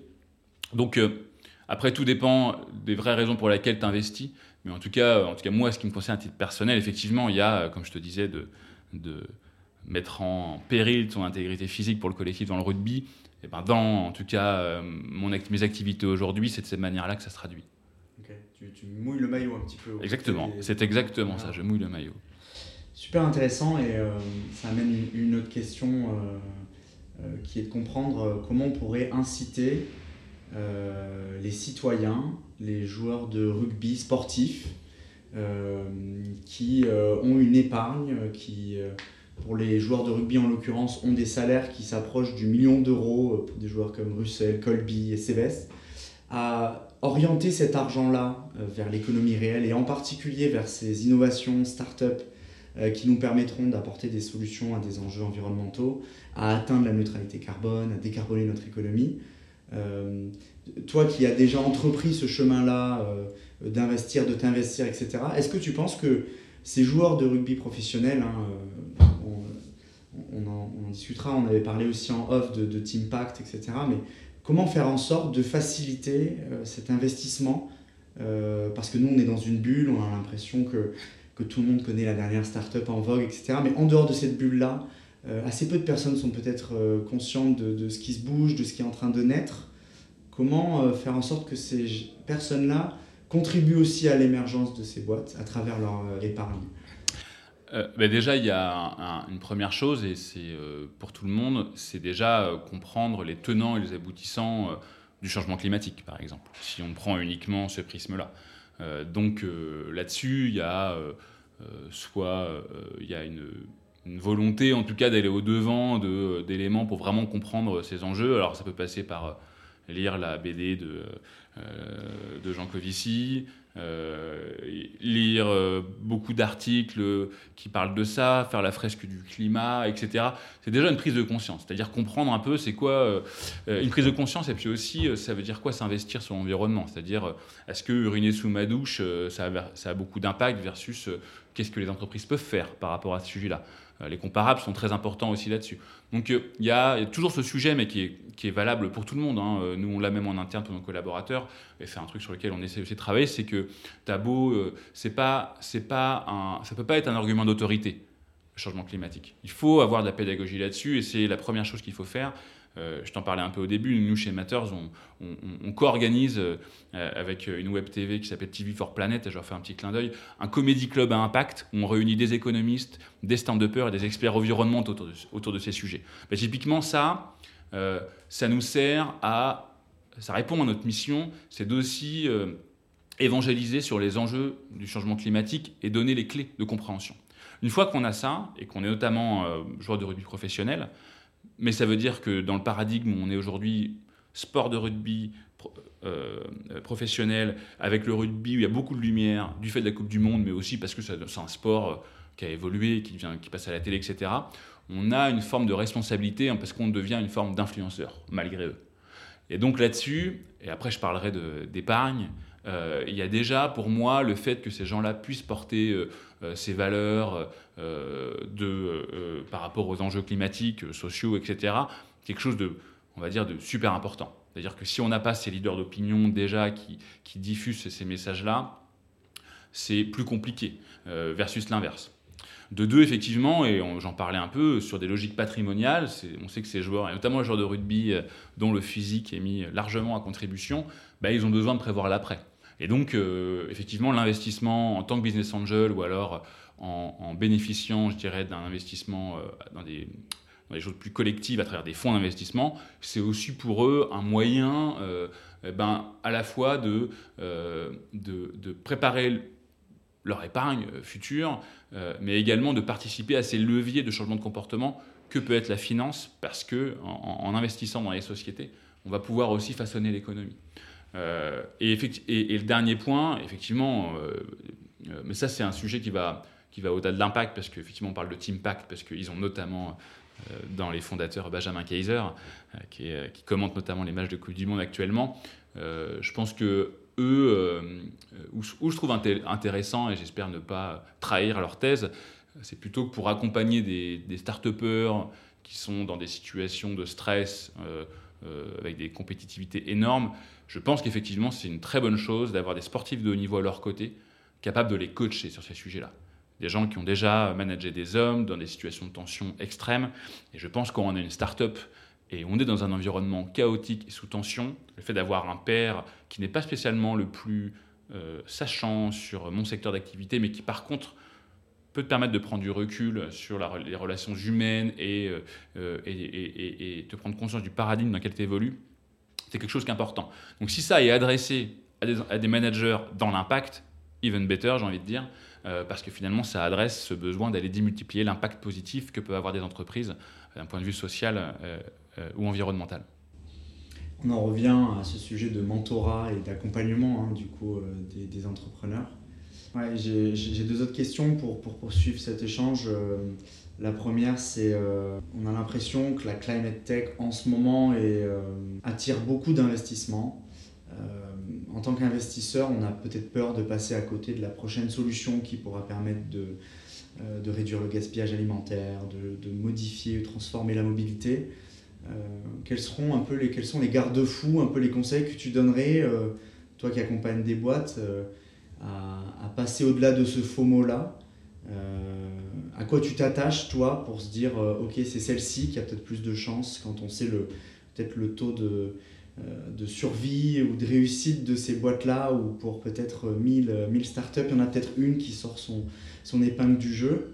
Donc, euh, après, tout dépend des vraies raisons pour lesquelles tu investis. Mais en tout, cas, en tout cas, moi, ce qui me concerne à titre personnel, effectivement, il y a, comme je te disais, de, de mettre en péril ton intégrité physique pour le collectif dans le rugby. Et ben dans, en tout cas, euh, mon, mes activités aujourd'hui, c'est de cette manière-là que ça se traduit. Tu, mouilles le maillot un petit peu. Exactement, c'est exactement ça, je mouille le maillot. Super intéressant et euh, ça amène une, autre question euh, euh, qui est de comprendre comment on pourrait inciter les citoyens, les joueurs de rugby sportifs qui ont une épargne, qui pour les joueurs de rugby en l'occurrence ont des salaires qui s'approchent du million d'euros pour des joueurs comme Russell, Colby et Cébès, à orienter cet argent-là euh, vers l'économie réelle et en particulier vers ces innovations start-up euh, qui nous permettront d'apporter des solutions à des enjeux environnementaux, à atteindre la neutralité carbone, à décarboner notre économie. Euh, toi qui as déjà entrepris ce chemin-là d'investir, de t'investir, etc., est-ce que tu penses que ces joueurs de rugby professionnels, hein, on, en, discutera, on avait parlé aussi en off de, de Team Pact, etc., mais comment faire en sorte de faciliter euh, cet investissement euh, Parce que nous, on est dans une bulle, on a l'impression que, tout le monde connaît la dernière start-up en vogue, etc. Mais en dehors de cette bulle-là, euh, assez peu de personnes sont peut-être conscientes de, de, ce qui se bouge, de ce qui est en train de naître. Comment faire en sorte que ces personnes-là contribuent aussi à l'émergence de ces boîtes à travers leur épargne? Euh, ben déjà, il y a une première chose, et c'est euh, pour tout le monde, c'est déjà euh, comprendre les tenants et les aboutissants du changement climatique, par exemple, si on prend uniquement ce prisme-là. donc là-dessus, il y a soit il y a une, une, volonté, en tout cas, d'aller au-devant d'éléments pour vraiment comprendre ces enjeux. Alors ça peut passer par lire la BD de, de Jean Covici, euh, lire euh, beaucoup d'articles qui parlent de ça, faire la fresque du climat, etc. C'est déjà une prise de conscience, c'est-à-dire comprendre un peu c'est quoi euh, une prise de conscience et puis aussi ça veut dire quoi s'investir sur l'environnement, c'est-à-dire est-ce que uriner sous ma douche ça a, ça a beaucoup d'impact versus qu'est-ce que les entreprises peuvent faire par rapport à ce sujet-là? Les comparables sont très importants aussi là-dessus. Donc il y, a toujours ce sujet, mais qui est, qui est valable pour tout le monde. Hein. Nous, on l'a même en interne pour nos collaborateurs, et c'est un truc sur lequel on essaie aussi de travailler, c'est que t'as beau, euh, c'est pas, c'est pas un, ça peut pas être un argument d'autorité, le changement climatique. Il faut avoir de la pédagogie là-dessus, et c'est la première chose qu'il faut faire. Euh, je t'en parlais un peu au début, nous chez Matters, on, on, co-organise euh, avec une web TV qui s'appelle TV for Planet, et je leur fais un petit clin d'œil, un comédie club à impact où on réunit des économistes, des stand-uppers et des experts environnementaux autour de, ces sujets. Typiquement, ça, ça nous sert à ça répond à notre mission, c'est d'aussi euh, évangéliser sur les enjeux du changement climatique et donner les clés de compréhension. Une fois qu'on a ça, et qu'on est notamment euh, joueur de rugby professionnel, mais ça veut dire que dans le paradigme où on est aujourd'hui, sport de rugby euh, professionnel, avec le rugby où il y a beaucoup de lumière, du fait de la Coupe du Monde, mais aussi parce que c'est un sport qui a évolué, qui, vient, qui passe à la télé, etc., on a une forme de responsabilité hein, parce qu'on devient une forme d'influenceur, malgré eux. Et donc là-dessus, et après je parlerai d'épargne, euh, il y a déjà pour moi le fait que ces gens-là puissent porter euh, euh, ces valeurs de, par rapport aux enjeux climatiques, sociaux, etc., quelque chose de, on va dire, de super important. C'est-à-dire que si on n'a pas ces leaders d'opinion déjà qui, qui diffusent ces messages-là, c'est plus compliqué versus l'inverse. De deux, effectivement, et j'en parlais un peu, sur des logiques patrimoniales, on sait que ces joueurs, et notamment les joueurs de rugby euh, dont le physique est mis largement à contribution, bah, ils ont besoin de prévoir l'après. Et donc, euh, effectivement, l'investissement en tant que business angel ou alors en, bénéficiant, je dirais, d'un investissement euh, dans des, choses plus collectives à travers des fonds d'investissement, c'est aussi pour eux un moyen eh ben, à la fois de préparer leur épargne future, mais également de participer à ces leviers de changement de comportement que peut être la finance, parce que en, investissant dans les sociétés, on va pouvoir aussi façonner l'économie. Euh, et, et, le dernier point, effectivement, euh, euh, mais ça c'est un sujet qui va, qui va au-delà de l'impact, parce qu'effectivement on parle de Team Pact, parce qu'ils ont notamment dans les fondateurs Benjamin Kaiser, qui, qui, commente notamment les matchs de Coupe du Monde actuellement. je pense que eux, où, je trouve intéressant, et j'espère ne pas trahir leur thèse, c'est plutôt pour accompagner des, des start-upers qui sont dans des situations de stress avec des compétitivités énormes, je pense qu'effectivement c'est une très bonne chose d'avoir des sportifs de haut niveau à leur côté, capables de les coacher sur ces sujets-là. Des gens qui ont déjà managé des hommes dans des situations de tension extrêmes. Et je pense qu'on a une start-up et on est dans un environnement chaotique et sous tension, le fait d'avoir un père qui n'est pas spécialement le plus euh, sachant sur mon secteur d'activité, mais qui par contre peut te permettre de prendre du recul sur les relations humaines euh, et, et, et, te prendre conscience du paradigme dans lequel tu évolues, c'est quelque chose d'important. Donc si ça est adressé à des, managers dans l'impact, even better, j'ai envie de dire, euh, parce que finalement ça adresse ce besoin d'aller démultiplier l'impact positif que peuvent avoir des entreprises d'un point de vue social euh, ou environnemental. On en revient à ce sujet de mentorat et d'accompagnement hein, du coup des, entrepreneurs. J'ai deux autres questions pour poursuivre cet échange. Euh, la première, c'est euh, on a l'impression que la climate tech en ce moment euh, attire beaucoup d'investissements. en tant qu'investisseur, on a peut-être peur de passer à côté de la prochaine solution qui pourra permettre de, de réduire le gaspillage alimentaire, de, de modifier transformer la mobilité. quels, seront un peu les, quels sont les garde-fous, un peu les conseils que tu donnerais, toi qui accompagnes des boîtes à, passer au-delà de ce faux mot-là euh, À quoi tu t'attaches, toi, pour se dire, euh, OK, c'est celle-ci qui a peut-être plus de chance quand on sait le, peut-être le taux de, euh, de survie ou de réussite de ces boîtes-là, ou pour peut-être 1000, 1000 startups, il y en a peut-être une qui sort son, son épingle du jeu.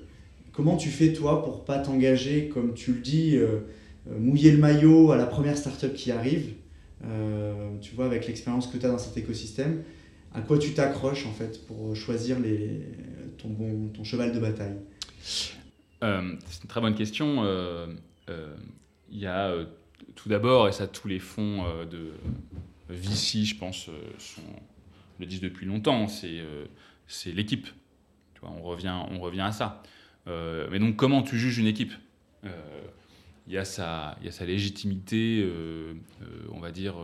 Comment tu fais, toi, pour pas t'engager, comme tu le dis, mouiller le maillot à la première startup qui arrive tu vois, avec l'expérience que tu as dans cet écosystème, à quoi tu t'accroches en fait pour choisir les, ton, cheval de bataille euh, C'est une très bonne question. Euh, euh, il y a tout d'abord, et ça tous les fonds de VC, je pense, le disent depuis longtemps, c'est c'est l'équipe. on, revient, on revient à ça. mais donc comment tu juges une équipe? Il y, a sa, y a sa légitimité, on va dire,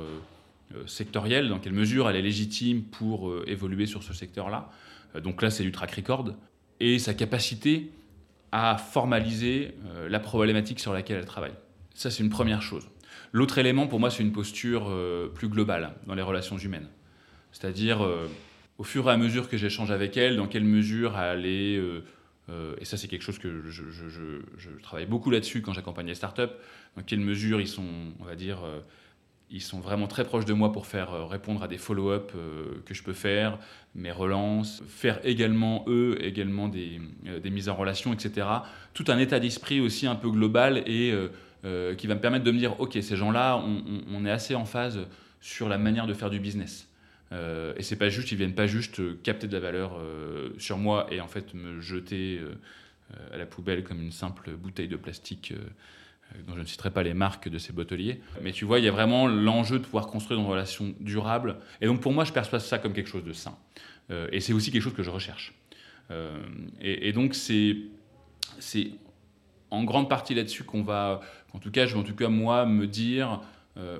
sectorielle, dans quelle mesure elle est légitime pour évoluer sur ce secteur-là. Euh, donc là, c'est du track record. Et sa capacité à formaliser la problématique sur laquelle elle travaille. Ça, c'est une première chose. L'autre élément, pour moi, c'est une posture plus globale dans les relations humaines. C'est-à-dire, au fur et à mesure que j'échange avec elle, dans quelle mesure elle est... et ça, c'est quelque chose que je, je travaille beaucoup là-dessus quand j'accompagne les startups. Dans quelle mesure ils sont, on va dire, ils sont vraiment très proches de moi pour faire euh, répondre à des follow-up euh, que je peux faire, mes relances, faire également, eux, également des, euh, des mises en relation, etc. Tout un état d'esprit aussi un peu global et qui va me permettre de me dire, OK, ces gens-là, on, est assez en phase sur la manière de faire du business. Et c'est pas juste, ils viennent pas juste capter de la valeur sur moi et en fait me jeter à la poubelle comme une simple bouteille de plastique dont je ne citerai pas les marques de ces botteliers. Mais tu vois, il y a vraiment l'enjeu de pouvoir construire une relation durable. Et donc pour moi, je perçois ça comme quelque chose de sain. Euh, et c'est aussi quelque chose que je recherche. Euh, et, donc c'est, en grande partie là-dessus qu'on va, en tout cas, je vais en tout cas moi me dire,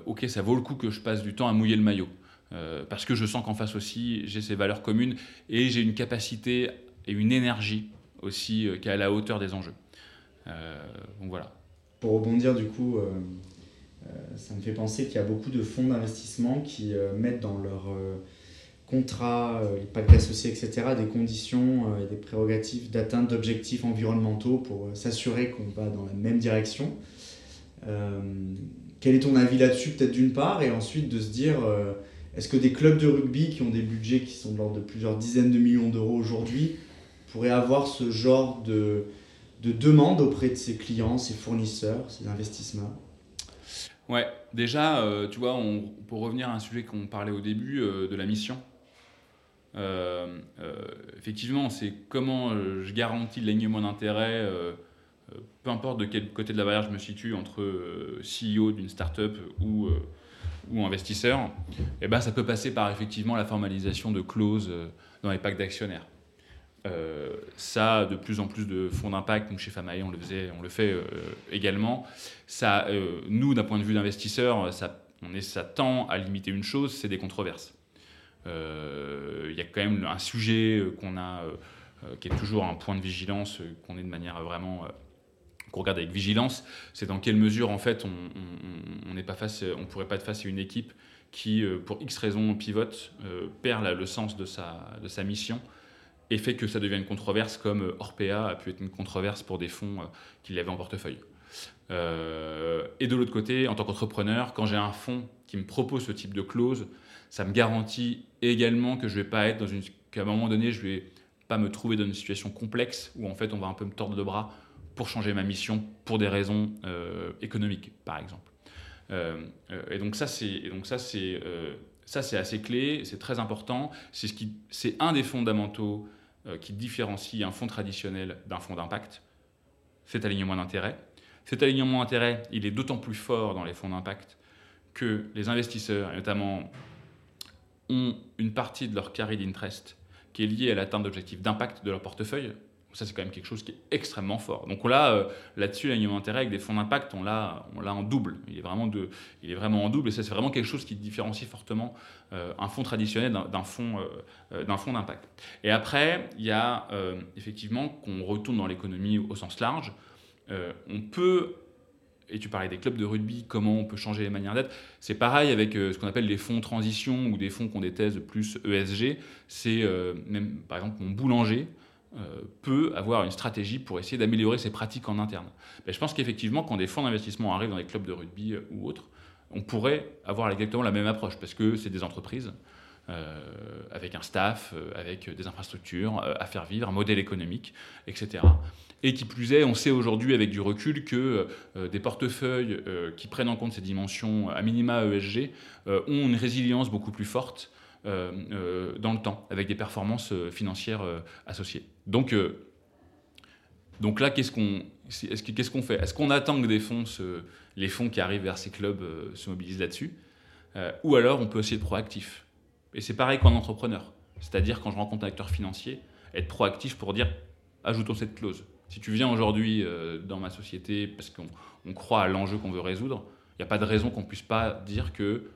ok, ça vaut le coup que je passe du temps à mouiller le maillot. parce que je sens qu'en face aussi, j'ai ces valeurs communes et j'ai une capacité et une énergie aussi qui est à la hauteur des enjeux. donc voilà pour rebondir, du coup, euh, euh, ça me fait penser qu'il y a beaucoup de fonds d'investissement qui euh, mettent dans leur contrat, les pactes associés, etc., des conditions et des prérogatives d'atteinte d'objectifs environnementaux pour s'assurer qu'on va dans la même direction. quel est ton avis là-dessus, peut-être d'une part, et ensuite de se dire, est-ce que des clubs de rugby qui ont des budgets qui sont de l'ordre de plusieurs dizaines de millions d'euros aujourd'hui pourraient avoir ce genre de, de demande auprès de ses clients, ses fournisseurs, ses investisseurs Ouais, déjà, euh, tu vois, pour revenir à un sujet qu'on parlait au début euh, de la mission, euh, effectivement, c'est comment je garantis l'alignement d'intérêt, peu importe de quel côté de la barrière je me situe, entre CEO d'une startup ou, ou investisseur, et eh ben, ça peut passer par effectivement la formalisation de clauses dans les packs d'actionnaires. Euh, ça, de plus en plus de fonds d'impact, donc chez Famaillé, on le faisait, on le fait euh, également. Ça, euh, nous, d'un point de vue d'investisseur, ça, on est, ça tend à limiter une chose, c'est des controverses. Il y a quand même un sujet qu'on a, qui est toujours un point de vigilance, qu'on est de manière vraiment qu'on regarde avec vigilance, c'est dans quelle mesure en fait on n'est pas face, on pourrait pas être face à une équipe qui, pour X raisons, pivote, perd le sens de sa, de sa mission et fait que ça devient une controverse comme euh, Orpea a pu être une controverse pour des fonds euh, qu'il avait en portefeuille. Euh, et de l'autre côté, en tant qu'entrepreneur, quand j'ai un fonds qui me propose ce type de clause, ça me garantit également que je vais pas être dans une qu'à un moment donné, je vais pas me trouver dans une situation complexe où en fait on va un peu me tordre de bras pour changer ma mission pour des raisons économiques, par exemple. et donc ça c'est donc ça c'est ça c'est assez clé, c'est très important. C'est ce qui c'est un des fondamentaux qui différencie un fonds traditionnel d'un fonds d'impact, cet alignement d'intérêt. Cet alignement d'intérêt, il est d'autant plus fort dans les fonds d'impact que les investisseurs, notamment, ont une partie de leur carry d'interest qui est liée à l'atteinte d'objectifs d'impact de leur portefeuille, ça, c'est quand même quelque chose qui est extrêmement fort. Donc là, euh, là-dessus, l'alignement d'intérêt avec des fonds d'impact, on l'a, on l'a en double. Il est vraiment de, il est vraiment en double, et ça, c'est vraiment quelque chose qui différencie fortement euh, un fonds traditionnel d'un, fonds, euh, d'un fonds d'impact. Et après, il y a effectivement qu'on retourne dans l'économie au sens large. on peut et tu parlais des clubs de rugby, comment on peut changer les manières d'être. C'est pareil avec ce qu'on appelle les fonds transition ou des fonds des thèses plus ESG. C'est même, par exemple, mon boulanger peut avoir une stratégie pour essayer d'améliorer ses pratiques en interne. Mais je pense qu'effectivement, quand des fonds d'investissement arrivent dans des clubs de rugby euh, ou autres, on pourrait avoir exactement la même approche, parce que c'est des entreprises euh, avec un staff, avec des infrastructures à faire vivre, un modèle économique, etc. Et qui plus est, on sait aujourd'hui avec du recul que des portefeuilles qui prennent en compte ces dimensions à minima ESG ont une résilience beaucoup plus forte euh, euh, dans le temps, avec des performances euh, financières associées. Donc, donc là, qu'est-ce qu'on qu'est-ce qu'on fait? Est-ce qu'on attend que des fonds les fonds qui arrivent vers ces clubs se mobilisent là-dessus? Ou alors on peut aussi être proactif. Et c'est pareil qu'en entrepreneur. C'est-à-dire quand je rencontre un acteur financier, être proactif pour dire ajoutons cette clause. Si tu viens aujourd'hui dans ma société parce qu'on croit à l'enjeu qu'on veut résoudre, il n'y a pas de raison qu'on ne puisse pas dire que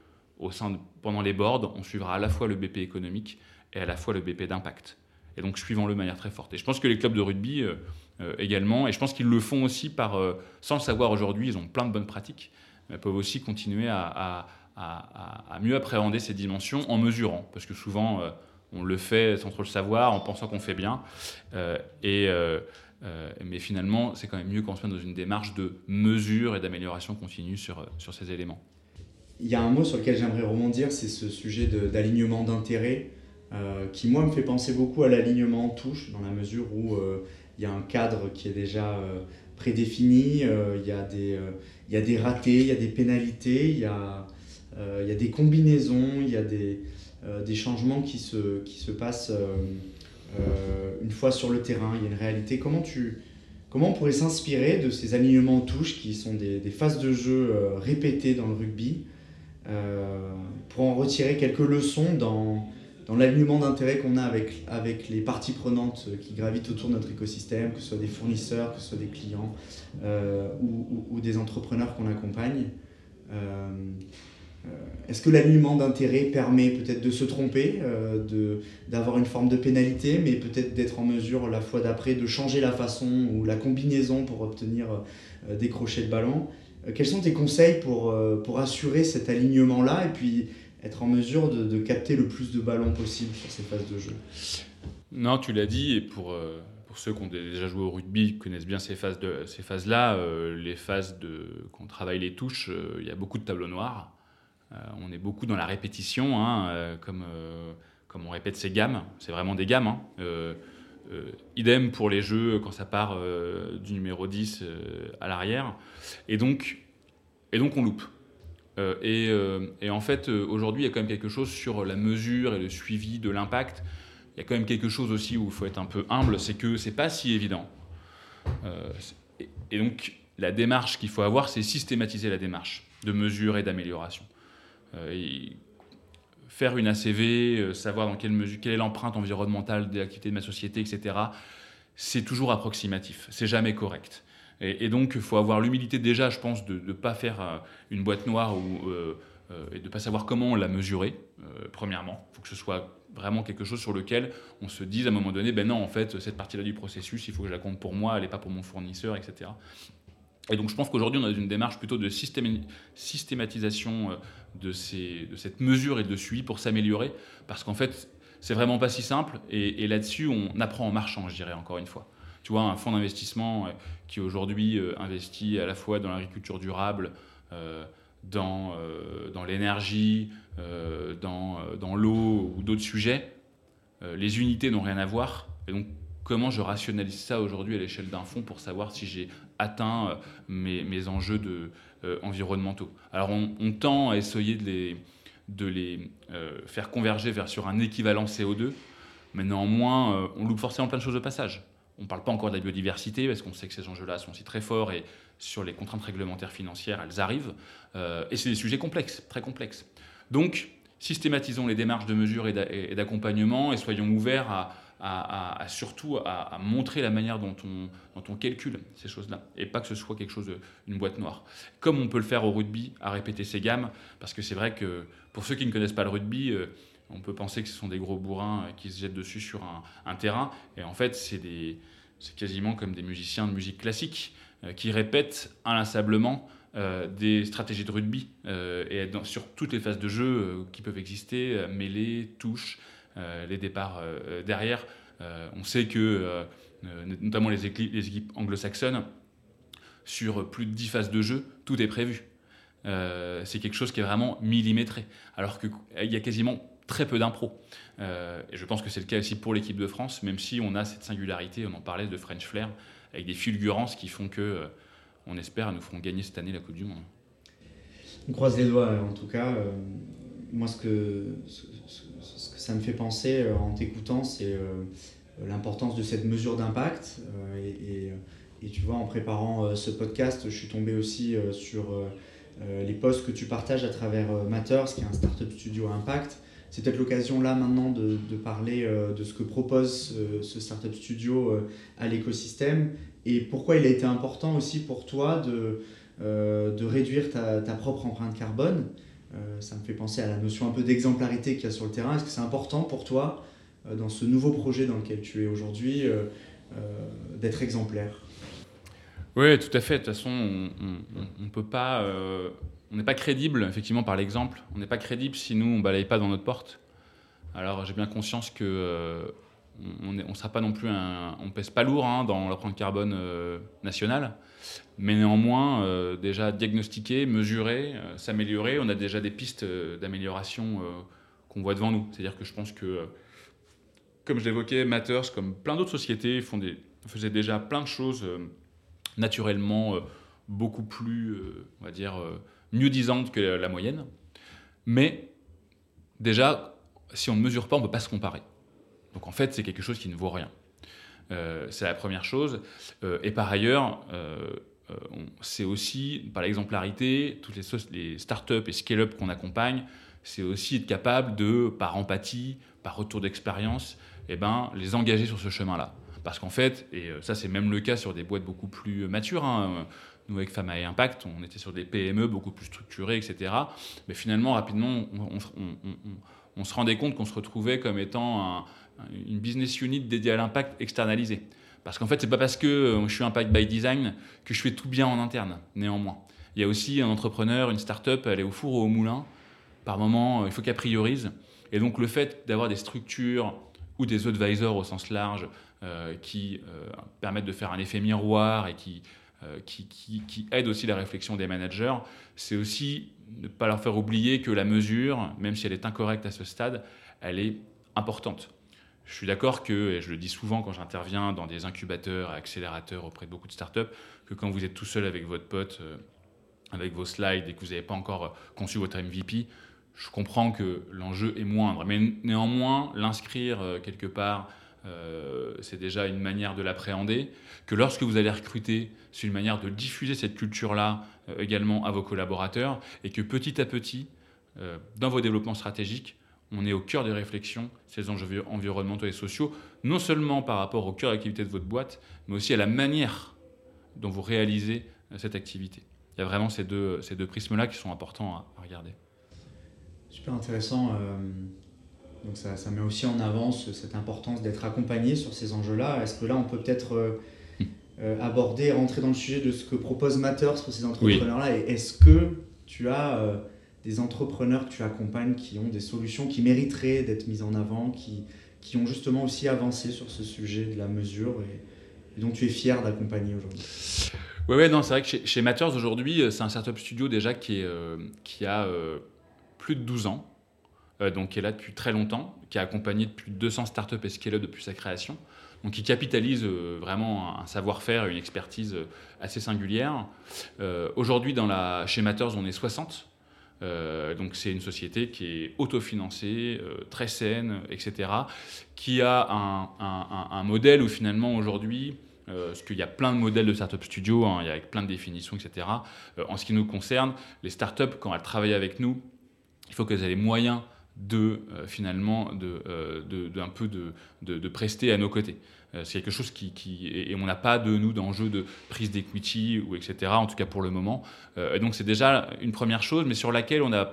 pendant les boards, on suivra à la fois le BP économique et à la fois le BP d'impact. Et donc suivant-le de manière très forte. Et je pense que les clubs de rugby euh, euh, également, et je pense qu'ils le font aussi par, euh, sans le savoir aujourd'hui, ils ont plein de bonnes pratiques, mais peuvent aussi continuer à, mieux appréhender ces dimensions en mesurant, parce que souvent on le fait sans trop le savoir, en pensant qu'on fait bien, et, mais finalement c'est quand même mieux qu'on mette dans une démarche de mesure et d'amélioration continue sur ces éléments. Il y a un mot sur lequel j'aimerais rebondir, c'est ce sujet d'alignement d'intérêt, euh, qui moi me fait penser beaucoup à l'alignement en touche, dans la mesure où euh, il y a un cadre qui est déjà euh, prédéfini, il y, a des, il y a des ratés, il y a des pénalités, il y a, il y a des combinaisons, il y a des, des changements qui se, qui se passent une fois sur le terrain, il y a une réalité. Comment, tu, comment on pourrait s'inspirer de ces alignements en touche qui sont des, phases de jeu répétées dans le rugby euh, pour en retirer quelques leçons dans, dans l'alignement d'intérêt qu'on a avec, avec les parties prenantes qui gravitent autour de notre écosystème, que ce soit des fournisseurs, que ce soit des clients euh, ou, des entrepreneurs qu'on accompagne. Euh, est-ce que l'alignement d'intérêt permet peut-être de se tromper, de, d'avoir une forme de pénalité, mais peut-être d'être en mesure la fois d'après de changer la façon ou la combinaison pour obtenir des crochets de ballon? euh, quels sont tes conseils pour, euh, pour assurer cet alignement-là et puis être en mesure de, capter le plus de ballons possible sur ces phases de jeu? Non, tu l'as dit, et pour, euh, pour ceux qui ont déjà joué au rugby, connaissent bien ces phases-là, phases les phases de, quand on travaille les touches, il y a beaucoup de tableaux noirs. on est beaucoup dans la répétition, hein, comme, comme on répète ces gammes, c'est vraiment des gammes. Hein. Idem pour les jeux quand ça part du numéro 10 à l'arrière. Et donc, et donc on loupe. Et, en fait, aujourd'hui, il y a quand même quelque chose sur la mesure et le suivi de l'impact. Il y a quand même quelque chose aussi où il faut être un peu humble, c'est que c'est pas si évident. Et donc, la démarche qu'il faut avoir, c'est systématiser la démarche de mesure et d'amélioration. Euh, faire une ACV, euh, savoir dans quelle mesure, quelle est l'empreinte environnementale des activités de ma société, etc., c'est toujours approximatif, c'est jamais correct. Et, donc, il faut avoir l'humilité déjà, je pense, de ne pas faire euh, une boîte noire ou, et de ne pas savoir comment la mesurer, premièrement. Il faut que ce soit vraiment quelque chose sur lequel on se dise à un moment donné, ben non, en fait, cette partie-là du processus, il faut que je la compte pour moi, elle n'est pas pour mon fournisseur, etc. Et donc je pense qu'aujourd'hui, on a une démarche plutôt de systématisation euh, de, cette mesure et de suivi pour s'améliorer, parce qu'en fait, c'est vraiment pas si simple, et, là-dessus, on apprend en marchant, je dirais, encore une fois. Tu vois, un fonds d'investissement euh, qui aujourd'hui euh, investit à la fois dans l'agriculture durable, dans, dans l'énergie, dans, dans l'eau ou d'autres sujets, les unités n'ont rien à voir, et donc comment je rationalise ça aujourd'hui à l'échelle d'un fonds pour savoir si j'ai atteint euh, mes, enjeux de, euh, environnementaux. Alors on, tend à essayer de les, de les euh, faire converger vers sur un équivalent CO2, mais néanmoins on loupe forcément plein de choses de passage. On ne parle pas encore de la biodiversité parce qu'on sait que ces enjeux-là sont aussi très forts et sur les contraintes réglementaires financières, elles arrivent. et c'est des sujets complexes, très complexes. Donc, systématisons les démarches de mesure et d'accompagnement et soyons ouverts à, à, surtout à, montrer la manière dont on, calcule ces choses-là, et pas que ce soit quelque chose, une boîte noire. Comme on peut le faire au rugby, à répéter ses gammes, parce que c'est vrai que pour ceux qui ne connaissent pas le rugby, euh, on peut penser que ce sont des gros bourrins euh, qui se jettent dessus sur un, terrain, et en fait c'est quasiment comme des musiciens de musique classique euh, qui répètent inlassablement des stratégies de rugby et sur toutes les phases de jeu qui peuvent exister, mêlée, touche, les départs euh, derrière. Euh, on sait que, notamment les équipes, anglo-saxonnes, sur plus de 10 phases de jeu, tout est prévu. c'est quelque chose qui est vraiment millimétré. Alors qu'il y a quasiment très peu d'impro. et je pense que c'est le cas aussi pour l'équipe de France, même si on a cette singularité, on en parlait de French Flair, avec des fulgurances qui font que, on espère, nous feront gagner cette année la Coupe du Monde. On croise les doigts, en tout cas. moi, ce que, ça me fait penser euh, en t'écoutant, c'est euh, l'importance de cette mesure d'impact. Euh, et, tu vois, en préparant ce podcast, je suis tombé aussi sur les posts que tu partages à travers Matters, qui est un startup studio impact. C'est peut-être l'occasion là maintenant de, parler de ce que propose ce startup studio à l'écosystème et pourquoi il a été important aussi pour toi de, de réduire ta, propre empreinte carbone. Euh, ça me fait penser à la notion un peu d'exemplarité qu'il y a sur le terrain. Est-ce que c'est important pour toi, euh, dans ce nouveau projet dans lequel tu es aujourd'hui, euh, d'être exemplaire? Oui, tout à fait. De toute façon, on ne peut pas... on n'est pas crédible, effectivement, par l'exemple. On n'est pas crédible si nous, on ne balaye pas dans notre porte. Alors, j'ai bien conscience que on ne sera pas non plus un, on pèse pas lourd hein, dans l'empreinte carbone nationale. Mais néanmoins, euh, déjà diagnostiquer, mesurer, euh, s'améliorer, on a déjà des pistes euh, d'amélioration qu'on voit devant nous. C'est-à-dire que je pense que, comme je l'évoquais, Matters, comme plein d'autres sociétés, faisaient déjà plein de choses naturellement beaucoup plus, on va dire, mieux disantes que la moyenne. Mais déjà, si on ne mesure pas, on ne peut pas se comparer. Donc en fait, c'est quelque chose qui ne vaut rien. Euh, c'est la première chose. Euh, et par ailleurs, euh, c'est aussi, par l'exemplarité, toutes les, les startups et scale-up qu'on accompagne, c'est aussi être capable de, par empathie, par retour d'expérience, eh ben, les engager sur ce chemin-là. Parce qu'en fait, et ça c'est même le cas sur des boîtes beaucoup plus matures, hein, nous avec Fama et Impact, on était sur des PME beaucoup plus structurées, etc. Mais finalement, rapidement, on, on se rendait compte qu'on se retrouvait comme étant un, une business unit dédiée à l'impact externalisée. Parce qu'en fait, c'est pas parce que euh, je suis impact by design que je fais tout bien en interne, néanmoins. Il y a aussi un entrepreneur, une start-up, elle est au four ou au moulin. Par moment, euh, il faut qu'elle priorise. Et donc, le fait d'avoir des structures ou des advisors au sens large euh, qui permettent de faire un effet miroir et qui, qui, qui, qui aident aussi la réflexion des managers, c'est aussi ne pas leur faire oublier que la mesure, même si elle est incorrecte à ce stade, elle est importante Je suis d'accord que, et je le dis souvent quand j'interviens dans des incubateurs et accélérateurs auprès de beaucoup de startups, que quand vous êtes tout seul avec votre pote, euh, avec vos slides et que vous n'avez pas encore euh, conçu votre MVP, je comprends que l'enjeu est moindre. Mais néanmoins, l'inscrire euh, quelque part, c'est déjà une manière de l'appréhender. Que lorsque vous allez recruter, c'est une manière de diffuser cette culture-là également à vos collaborateurs. Et que petit à petit, dans vos développements stratégiques, on est au cœur des réflexions, ces enjeux environnementaux et sociaux, non seulement par rapport au cœur d'activité de votre boîte, mais aussi à la manière dont vous réalisez euh, cette activité. Il y a vraiment ces deux, ces deux prismes-là qui sont importants à, regarder. Super intéressant. Euh, donc ça, ça, met aussi en avant cette importance d'être accompagné sur ces enjeux-là. Est-ce que là, on peut peut-être euh, hmm. aborder, rentrer dans le sujet de ce que propose Matters pour ces entrepreneurs-là? Et est-ce que tu as des entrepreneurs que tu accompagnes qui ont des solutions qui mériteraient d'être mises en avant, qui, qui ont justement aussi avancé sur ce sujet de la mesure et, dont tu es fier d'accompagner aujourd'hui Oui, ouais, non, c'est vrai que chez, chez Matters aujourd'hui, euh, c'est un startup studio déjà qui, est, euh, qui a euh, plus de 12 ans, donc qui est là depuis très longtemps, qui a accompagné depuis 200 startups et scale depuis sa création. Donc, qui capitalise vraiment un savoir-faire et une expertise assez singulière. Aujourd'hui, chez Matters, on est 60. Euh, donc c'est une société qui est autofinancée, euh, très saine, etc., qui a un, modèle où finalement aujourd'hui, euh, parce qu'il y a plein de modèles de startup studio, hein, il y a plein de définitions, etc. en ce qui nous concerne, les startups, quand elles travaillent avec nous, il faut qu'elles aient les moyens de finalement de, un peu de, de, prester à nos côtés. Euh, c'est quelque chose qui, et on n'a pas de nous d'enjeu de prise d'equity ou etc. En tout cas pour le moment. Euh, et donc c'est déjà une première chose, mais sur laquelle on a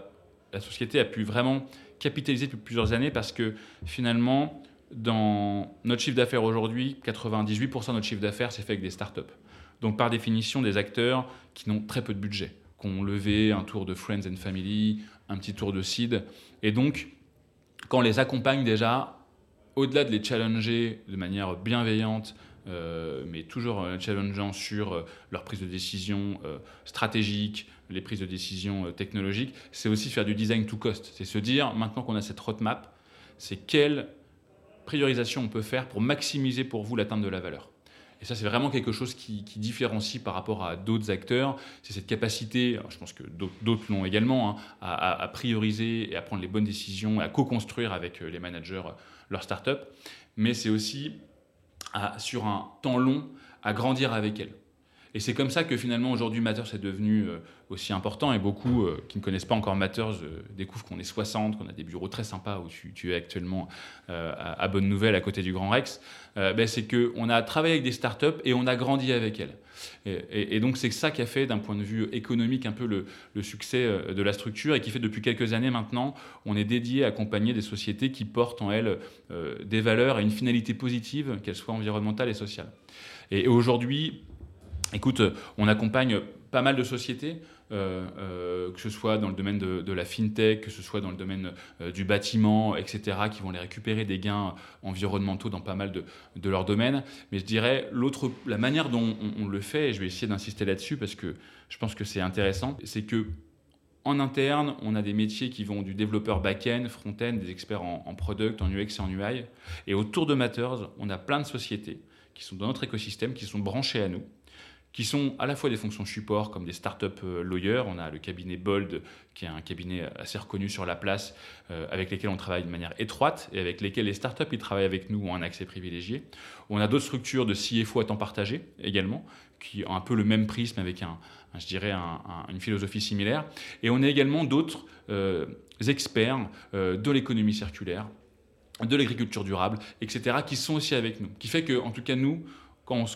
la société a pu vraiment capitaliser depuis plusieurs années parce que finalement dans notre chiffre d'affaires aujourd'hui, 98% de notre chiffre d'affaires c'est fait avec des startups. Donc par définition des acteurs qui n'ont très peu de budget, qui ont levé un tour de Friends and Family, un petit tour de seed. Et donc quand on les accompagne déjà, au-delà de les challenger de manière bienveillante, euh, mais toujours euh, challengeant sur euh, leur prise de décision stratégique, les prises de décision technologiques, c'est aussi faire du design to cost. C'est se dire, maintenant qu'on a cette roadmap, c'est quelle priorisation on peut faire pour maximiser pour vous l'atteinte de la valeur. Et ça, c'est vraiment quelque chose qui, différencie par rapport à d'autres acteurs. C'est cette capacité, je pense que d'autres l'ont également, hein, à, à, prioriser et à prendre les bonnes décisions, à co-construire avec les managers leur start-up, mais c'est aussi sur un temps long à grandir avec elles. Et c'est comme ça que finalement aujourd'hui Matters est devenu euh, aussi important et beaucoup euh, qui ne connaissent pas encore Matters euh, découvrent qu'on est 60, qu'on a des bureaux très sympas où tu, es actuellement à, Bonne Nouvelle à côté du Grand Rex. Ben, c'est qu'on a travaillé avec des startups et on a grandi avec elles. Et, donc c'est ça qui a fait d'un point de vue économique un peu le, le, succès de la structure et qui fait depuis quelques années maintenant on est dédié à accompagner des sociétés qui portent en elles des valeurs et une finalité positive, qu'elles soient environnementales et sociales. Et aujourd'hui, Écoute, euh, on accompagne pas mal de sociétés, euh, euh, que ce soit dans le domaine de, la fintech, que ce soit dans le domaine du bâtiment, etc., qui vont les récupérer des gains environnementaux dans pas mal de, leurs domaines. Mais je dirais, l'autre, la manière dont on, le fait, et je vais essayer d'insister là-dessus parce que je pense que c'est intéressant, c'est que en interne, on a des métiers qui vont du développeur back-end, front-end, des experts en, en, product, en UX et en UI. Et autour de Matters, on a plein de sociétés qui sont dans notre écosystème, qui sont branchées à nous qui sont à la fois des fonctions support comme des startup euh, lawyers. On a le cabinet Bold, qui est un cabinet assez reconnu sur la place, euh, avec lesquels on travaille de manière étroite et avec lesquels les startups qui travaillent avec nous ont un accès privilégié. On a d'autres structures de CFO à temps partagé également, qui ont un peu le même prisme avec un, je dirais une philosophie similaire. Et on a également d'autres euh, experts de l'économie circulaire, de l'agriculture durable, etc., qui sont aussi avec nous. Qui fait que, en tout cas, nous,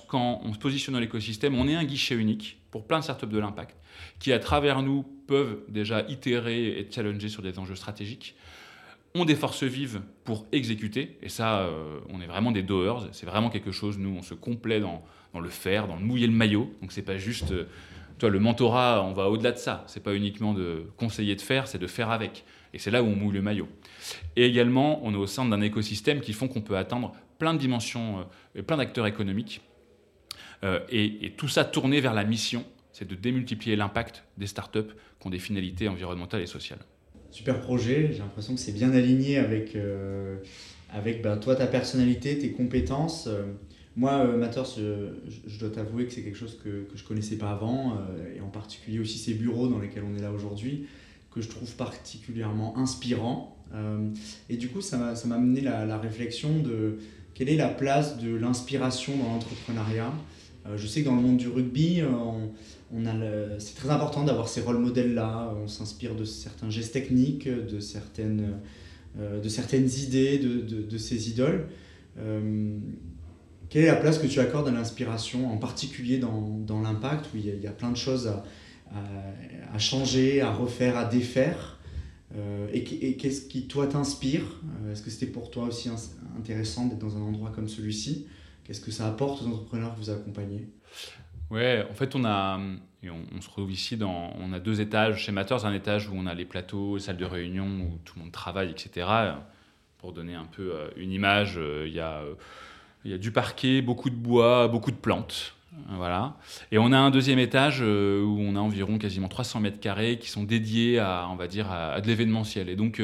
quand on, se positionne dans l'écosystème, on est un guichet unique pour plein de startups de l'impact, qui à travers nous peuvent déjà itérer et challenger sur des enjeux stratégiques, ont des forces vives pour exécuter, et ça, euh, on est vraiment des doers, c'est vraiment quelque chose, nous, on se complaît dans, le faire, dans le mouiller le maillot, donc c'est pas juste, euh, toi, le mentorat, on va au-delà de ça, c'est pas uniquement de conseiller de faire, c'est de faire avec, et c'est là où on mouille le maillot. Et également, on est au sein d'un écosystème qui font qu'on peut atteindre plein de dimensions, euh, plein d'acteurs économiques. Euh, et, tout ça tourné vers la mission, c'est de démultiplier l'impact des startups qui ont des finalités environnementales et sociales. Super projet, j'ai l'impression que c'est bien aligné avec, euh, avec bah, toi, ta personnalité, tes compétences. moi, Matters, je, dois t'avouer que c'est quelque chose que, que je connaissais pas avant, et en particulier aussi ces bureaux dans lesquels on est là aujourd'hui, que je trouve particulièrement inspirants. et du coup, ça m'a amené la, la réflexion de quelle est la place de l'inspiration dans l'entrepreneuriat euh, je sais que dans le monde du rugby, euh, on, c'est très important d'avoir ces rôles modèles-là. On s'inspire de certains gestes techniques, de certaines, euh, de certaines idées de, de, ces idoles. quelle est la place que tu accordes à l'inspiration, en particulier dans, dans l'impact, où il y, a, il y, a, plein de choses à, à, changer, à refaire, à défaire? Et, qu'est-ce qui, toi, t'inspire? Est-ce que c'était pour toi aussi intéressant d'être dans un endroit comme celui-ci? Qu'est-ce que ça apporte aux entrepreneurs que vous accompagnez? Ouais, en fait, on a, on, se retrouve ici dans, on a deux étages chez Matters, un étage où on a les plateaux, les salles de réunion où tout le monde travaille, etc. Pour donner un peu euh, une image, euh, il y a, euh, du parquet, beaucoup de bois, beaucoup de plantes. Voilà. Et on a un deuxième étage où on a environ quasiment 300 mètres carrés qui sont dédiés à, on va dire, à, de l'événementiel. Et donc,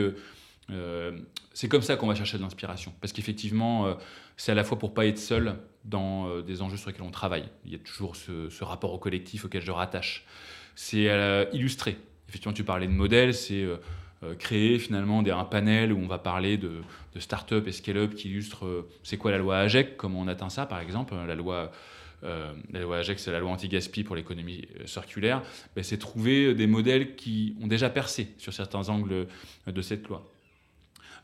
c'est comme ça qu'on va chercher de l'inspiration. Parce qu'effectivement, euh, c'est à la fois pour pas être seul dans euh, des enjeux sur lesquels on travaille. Il y a toujours ce, rapport au collectif auquel je rattache. C'est euh, illustrer. Effectivement, tu parlais de modèles, c'est créer finalement un panel où on va parler de, de start-up et scale-up qui illustre c'est quoi la loi AGEC, comment on atteint ça par exemple. La loi, loi AGEC, c'est la loi anti-gaspi pour l'économie circulaire. Ben, c'est trouver des modèles qui ont déjà percé sur certains angles de cette loi.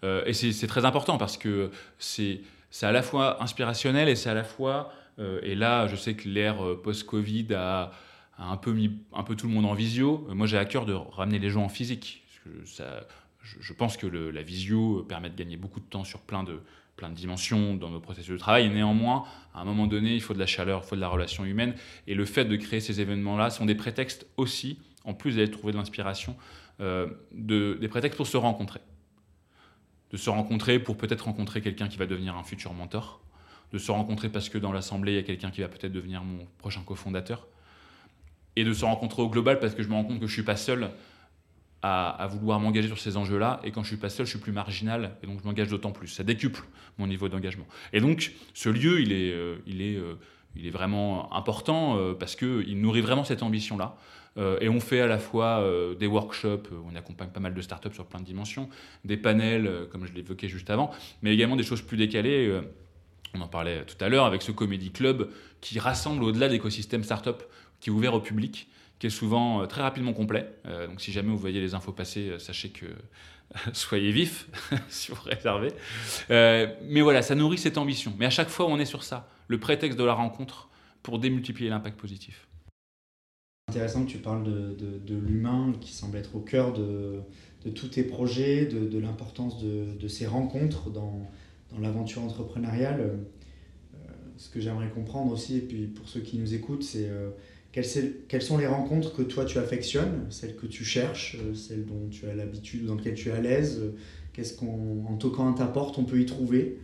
Euh, et c'est très important parce que c'est à la fois inspirationnel et c'est à la fois, euh, et là je sais que l'ère euh, post-Covid a, un, peu mis un peu tout le monde en visio. Moi j'ai à cœur de ramener les gens en physique. je, pense que la visio permet de gagner beaucoup de temps sur plein de, plein de dimensions dans nos processus de travail. Néanmoins, à un moment donné, il faut de la chaleur, il faut de la relation humaine. Et le fait de créer ces événements-là sont des prétextes aussi, en plus d'aller trouver de l'inspiration, de, des prétextes pour se rencontrer de se rencontrer pour peut-être rencontrer quelqu'un qui va devenir un futur mentor, de se rencontrer parce que dans l'assemblée, il y a quelqu'un qui va peut-être devenir mon prochain cofondateur, et de se rencontrer au global parce que je me rends compte que je ne suis pas seul à, vouloir m'engager sur ces enjeux-là, et quand je suis pas seul, je suis plus marginal, et donc je m'engage d'autant plus. Ça décuple mon niveau d'engagement. Et donc, ce lieu, il est, euh, il est, euh, il est vraiment important euh, parce qu'il nourrit vraiment cette ambition-là. Euh, et on fait à la fois euh, des workshops, on accompagne pas mal de startups sur plein de dimensions, des panels, comme je l'évoquais juste avant, mais également des choses plus décalées. on en parlait tout à l'heure avec ce Comedy Club qui rassemble au-delà de l'écosystème startup, qui est ouvert au public, qui est souvent très rapidement complet. donc si jamais vous voyez les infos passer, sachez que soyez vifs si vous réservez. mais voilà, ça nourrit cette ambition. Mais à chaque fois, on est sur ça, le prétexte de la rencontre pour démultiplier l'impact positif intéressant que tu parles de, de, l'humain qui semble être au cœur de, de tous tes projets, de, l'importance de, ces rencontres dans, dans l'aventure entrepreneuriale. Euh, ce que j'aimerais comprendre aussi, et puis pour ceux qui nous écoutent, c'est euh, quelles, quelles, sont les rencontres que toi tu affectionnes, celles que tu cherches, euh, celles dont tu as l'habitude dans lesquelles tu es à l'aise. Qu'est-ce qu'en toquant à ta porte, on peut y trouver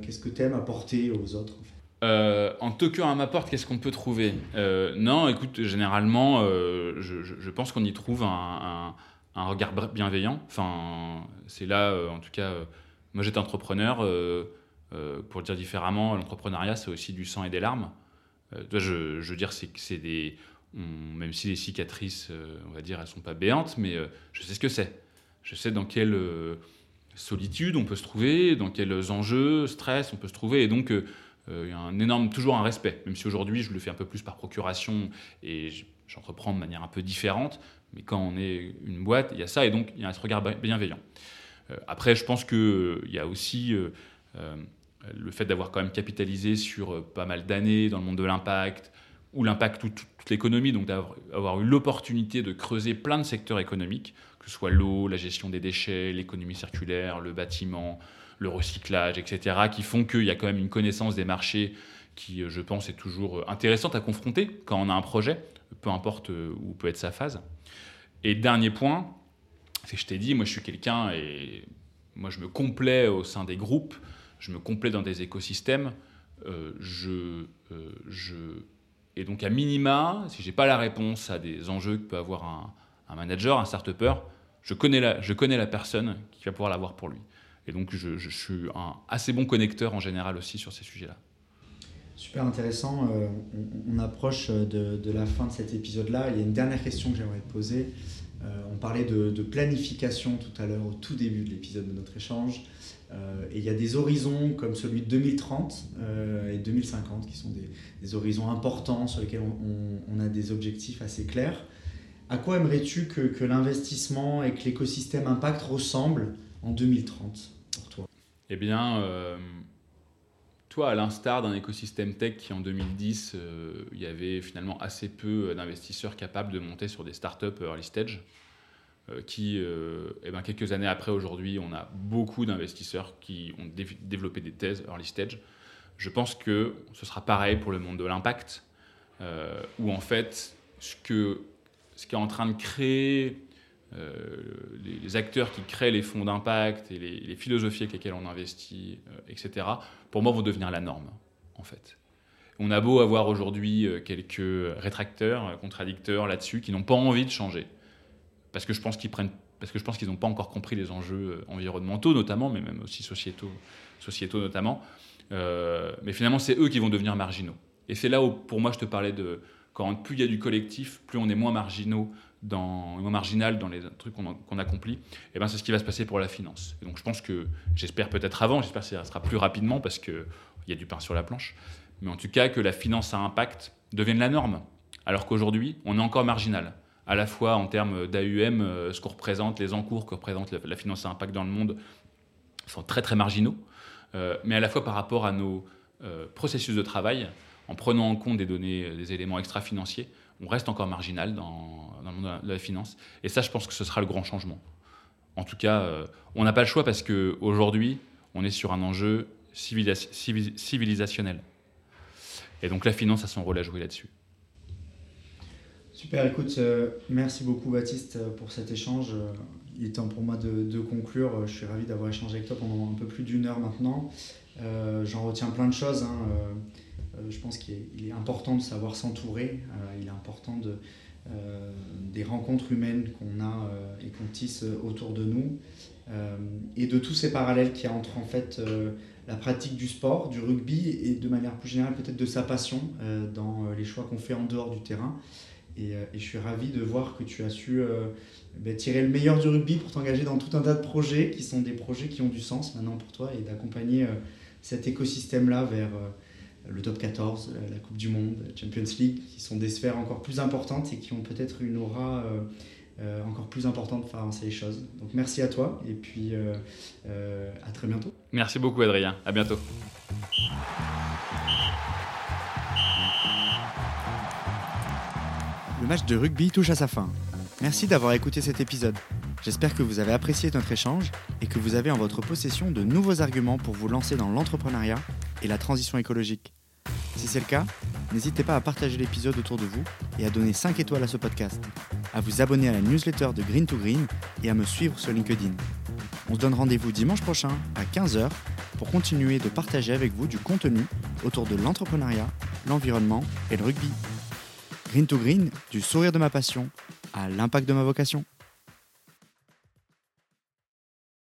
Qu'est-ce que tu aimes apporter aux autres euh, en toquant à ma porte, qu'est-ce qu'on peut trouver? Euh, Non, écoute, généralement, euh, je, pense qu'on y trouve un, regard bienveillant. Enfin, c'est là, en tout cas, moi j'étais entrepreneur. pour le dire différemment, l'entrepreneuriat, c'est aussi du sang et des larmes. je, je veux dire, c'est des. même si les cicatrices, on va dire, elles sont pas béantes, mais je sais ce que c'est. Je sais dans quelle solitude on peut se trouver, dans quels enjeux, stress on peut se trouver. Et donc, euh, il y a toujours un respect, même si aujourd'hui je le fais un peu plus par procuration et j'entreprends de manière un peu différente, mais quand on est une boîte, il y a ça et donc il y a ce regard bienveillant. Euh, après, je pense qu'il euh, y a aussi le fait d'avoir quand même capitalisé sur pas mal d'années dans le monde de l'impact, ou l'impact toute, toute l'économie, donc d'avoir eu l'opportunité de creuser plein de secteurs économiques, que ce soit l'eau, la gestion des déchets, l'économie circulaire, le bâtiment, le recyclage, etc., qui font qu'il y a quand même une connaissance des marchés qui, euh, je pense, est toujours euh, intéressante à confronter quand on a un projet, peu importe euh, où peut être sa phase. Et dernier point, c'est que je t'ai dit, moi je suis quelqu'un et moi je me complais au sein des groupes, je me complais dans des écosystèmes, je, je, et donc à minima, si j'ai pas la réponse à des enjeux que peut avoir un, manager, un start-upper, je connais, la, je connais la personne qui va pouvoir l'avoir pour lui. Et donc, je, suis un assez bon connecteur en général aussi sur ces sujets-là. Super intéressant. Euh, on, approche de, la fin de cet épisode-là. Il y a une dernière question que j'aimerais te poser. Euh, on parlait de, planification tout à l'heure, au tout début de l'épisode de notre échange. Euh, et il y a des horizons comme celui de 2030 et 2050 qui sont des, horizons importants sur lesquels on, a des objectifs assez clairs. À quoi aimerais-tu que, que l'investissement et que l'écosystème Impact ressemblent en 2030 pour toi Eh bien, toi, à l'instar d'un écosystème tech qui en 2010, euh, il y avait finalement assez peu d'investisseurs capables de monter sur des startups early stage, euh, qui, euh, eh ben, quelques années après aujourd'hui, on a beaucoup d'investisseurs qui ont développé des thèses early stage. Je pense que ce sera pareil pour le monde de l'impact, où en fait, ce, que, ce qui est en train de créer euh, les, acteurs qui créent les fonds d'impact et les, philosophies avec lesquelles on investit, euh, etc., pour moi, vont devenir la norme, en fait. On a beau avoir aujourd'hui euh, quelques rétracteurs, contradicteurs là-dessus, qui n'ont pas envie de changer, parce que je pense qu'ils prennent parce que je pense qu'ils n'ont pas encore compris les enjeux environnementaux notamment, mais même aussi sociétaux, sociétaux notamment. mais finalement, c'est eux qui vont devenir marginaux. Et c'est là où, pour moi, je te parlais de quand plus il y a du collectif, plus on est moins marginaux dans, marginal dans les trucs qu'on accomplit, et eh ben c'est ce qui va se passer pour la finance. Donc je pense que, j'espère peut-être avant, j'espère que ça sera plus rapidement parce qu'il y a du pain sur la planche, mais en tout cas que la finance à impact devienne la norme, alors qu'aujourd'hui on est encore marginal, à la fois en termes d'AUM, euh, ce qu'on représente, les encours que représente la, finance à impact dans le monde sont très très marginaux, euh, mais à la fois par rapport à nos euh, processus de travail, en prenant en compte des données, des éléments extra-financiers, on reste encore marginal dans, le monde de la finance. Et ça, je pense que ce sera le grand changement. En tout cas, euh, on n'a pas le choix parce qu'aujourd'hui, on est sur un enjeu civilisationnel. Et donc la finance a son rôle à jouer là-dessus. Super, écoute, euh, merci beaucoup Baptiste pour cet échange. Il est temps pour moi de, conclure. Je suis ravi d'avoir échangé avec toi pendant un peu plus d'une heure maintenant. Euh, j'en retiens plein de choses. Hein. Euh, je pense qu'il est, important de savoir s'entourer, euh, il est important de, euh, des rencontres humaines qu'on a et qu'on tisse autour de nous, et de tous ces parallèles qu'il y a entre en fait la pratique du sport, du rugby, et de manière plus générale peut-être de sa passion dans les choix qu'on fait en dehors du terrain. Et, je suis ravi de voir que tu as su ben, tirer le meilleur du rugby pour t'engager dans tout un tas de projets qui sont des projets qui ont du sens maintenant pour toi et d'accompagner cet écosystème-là vers le top 14, la Coupe du Monde, la Champions League, qui sont des sphères encore plus importantes et qui ont peut-être une aura euh, euh, encore plus importante pour faire avancer les choses. Donc merci à toi et puis euh, à très bientôt. Merci beaucoup Adrien, à bientôt. Le match de rugby touche à sa fin. Merci d'avoir écouté cet épisode. J'espère que vous avez apprécié notre échange et que vous avez en votre possession de nouveaux arguments pour vous lancer dans l'entrepreneuriat et la transition écologique. Si c'est le cas, n'hésitez pas à partager l'épisode autour de vous et à donner 5 étoiles à ce podcast, à vous abonner à la newsletter de Green to Green et à me suivre sur LinkedIn. On se donne rendez-vous dimanche prochain à 15h pour continuer de partager avec vous du contenu autour de l'entrepreneuriat, l'environnement et le rugby. Green to Green, du sourire de ma passion à l'impact de ma vocation.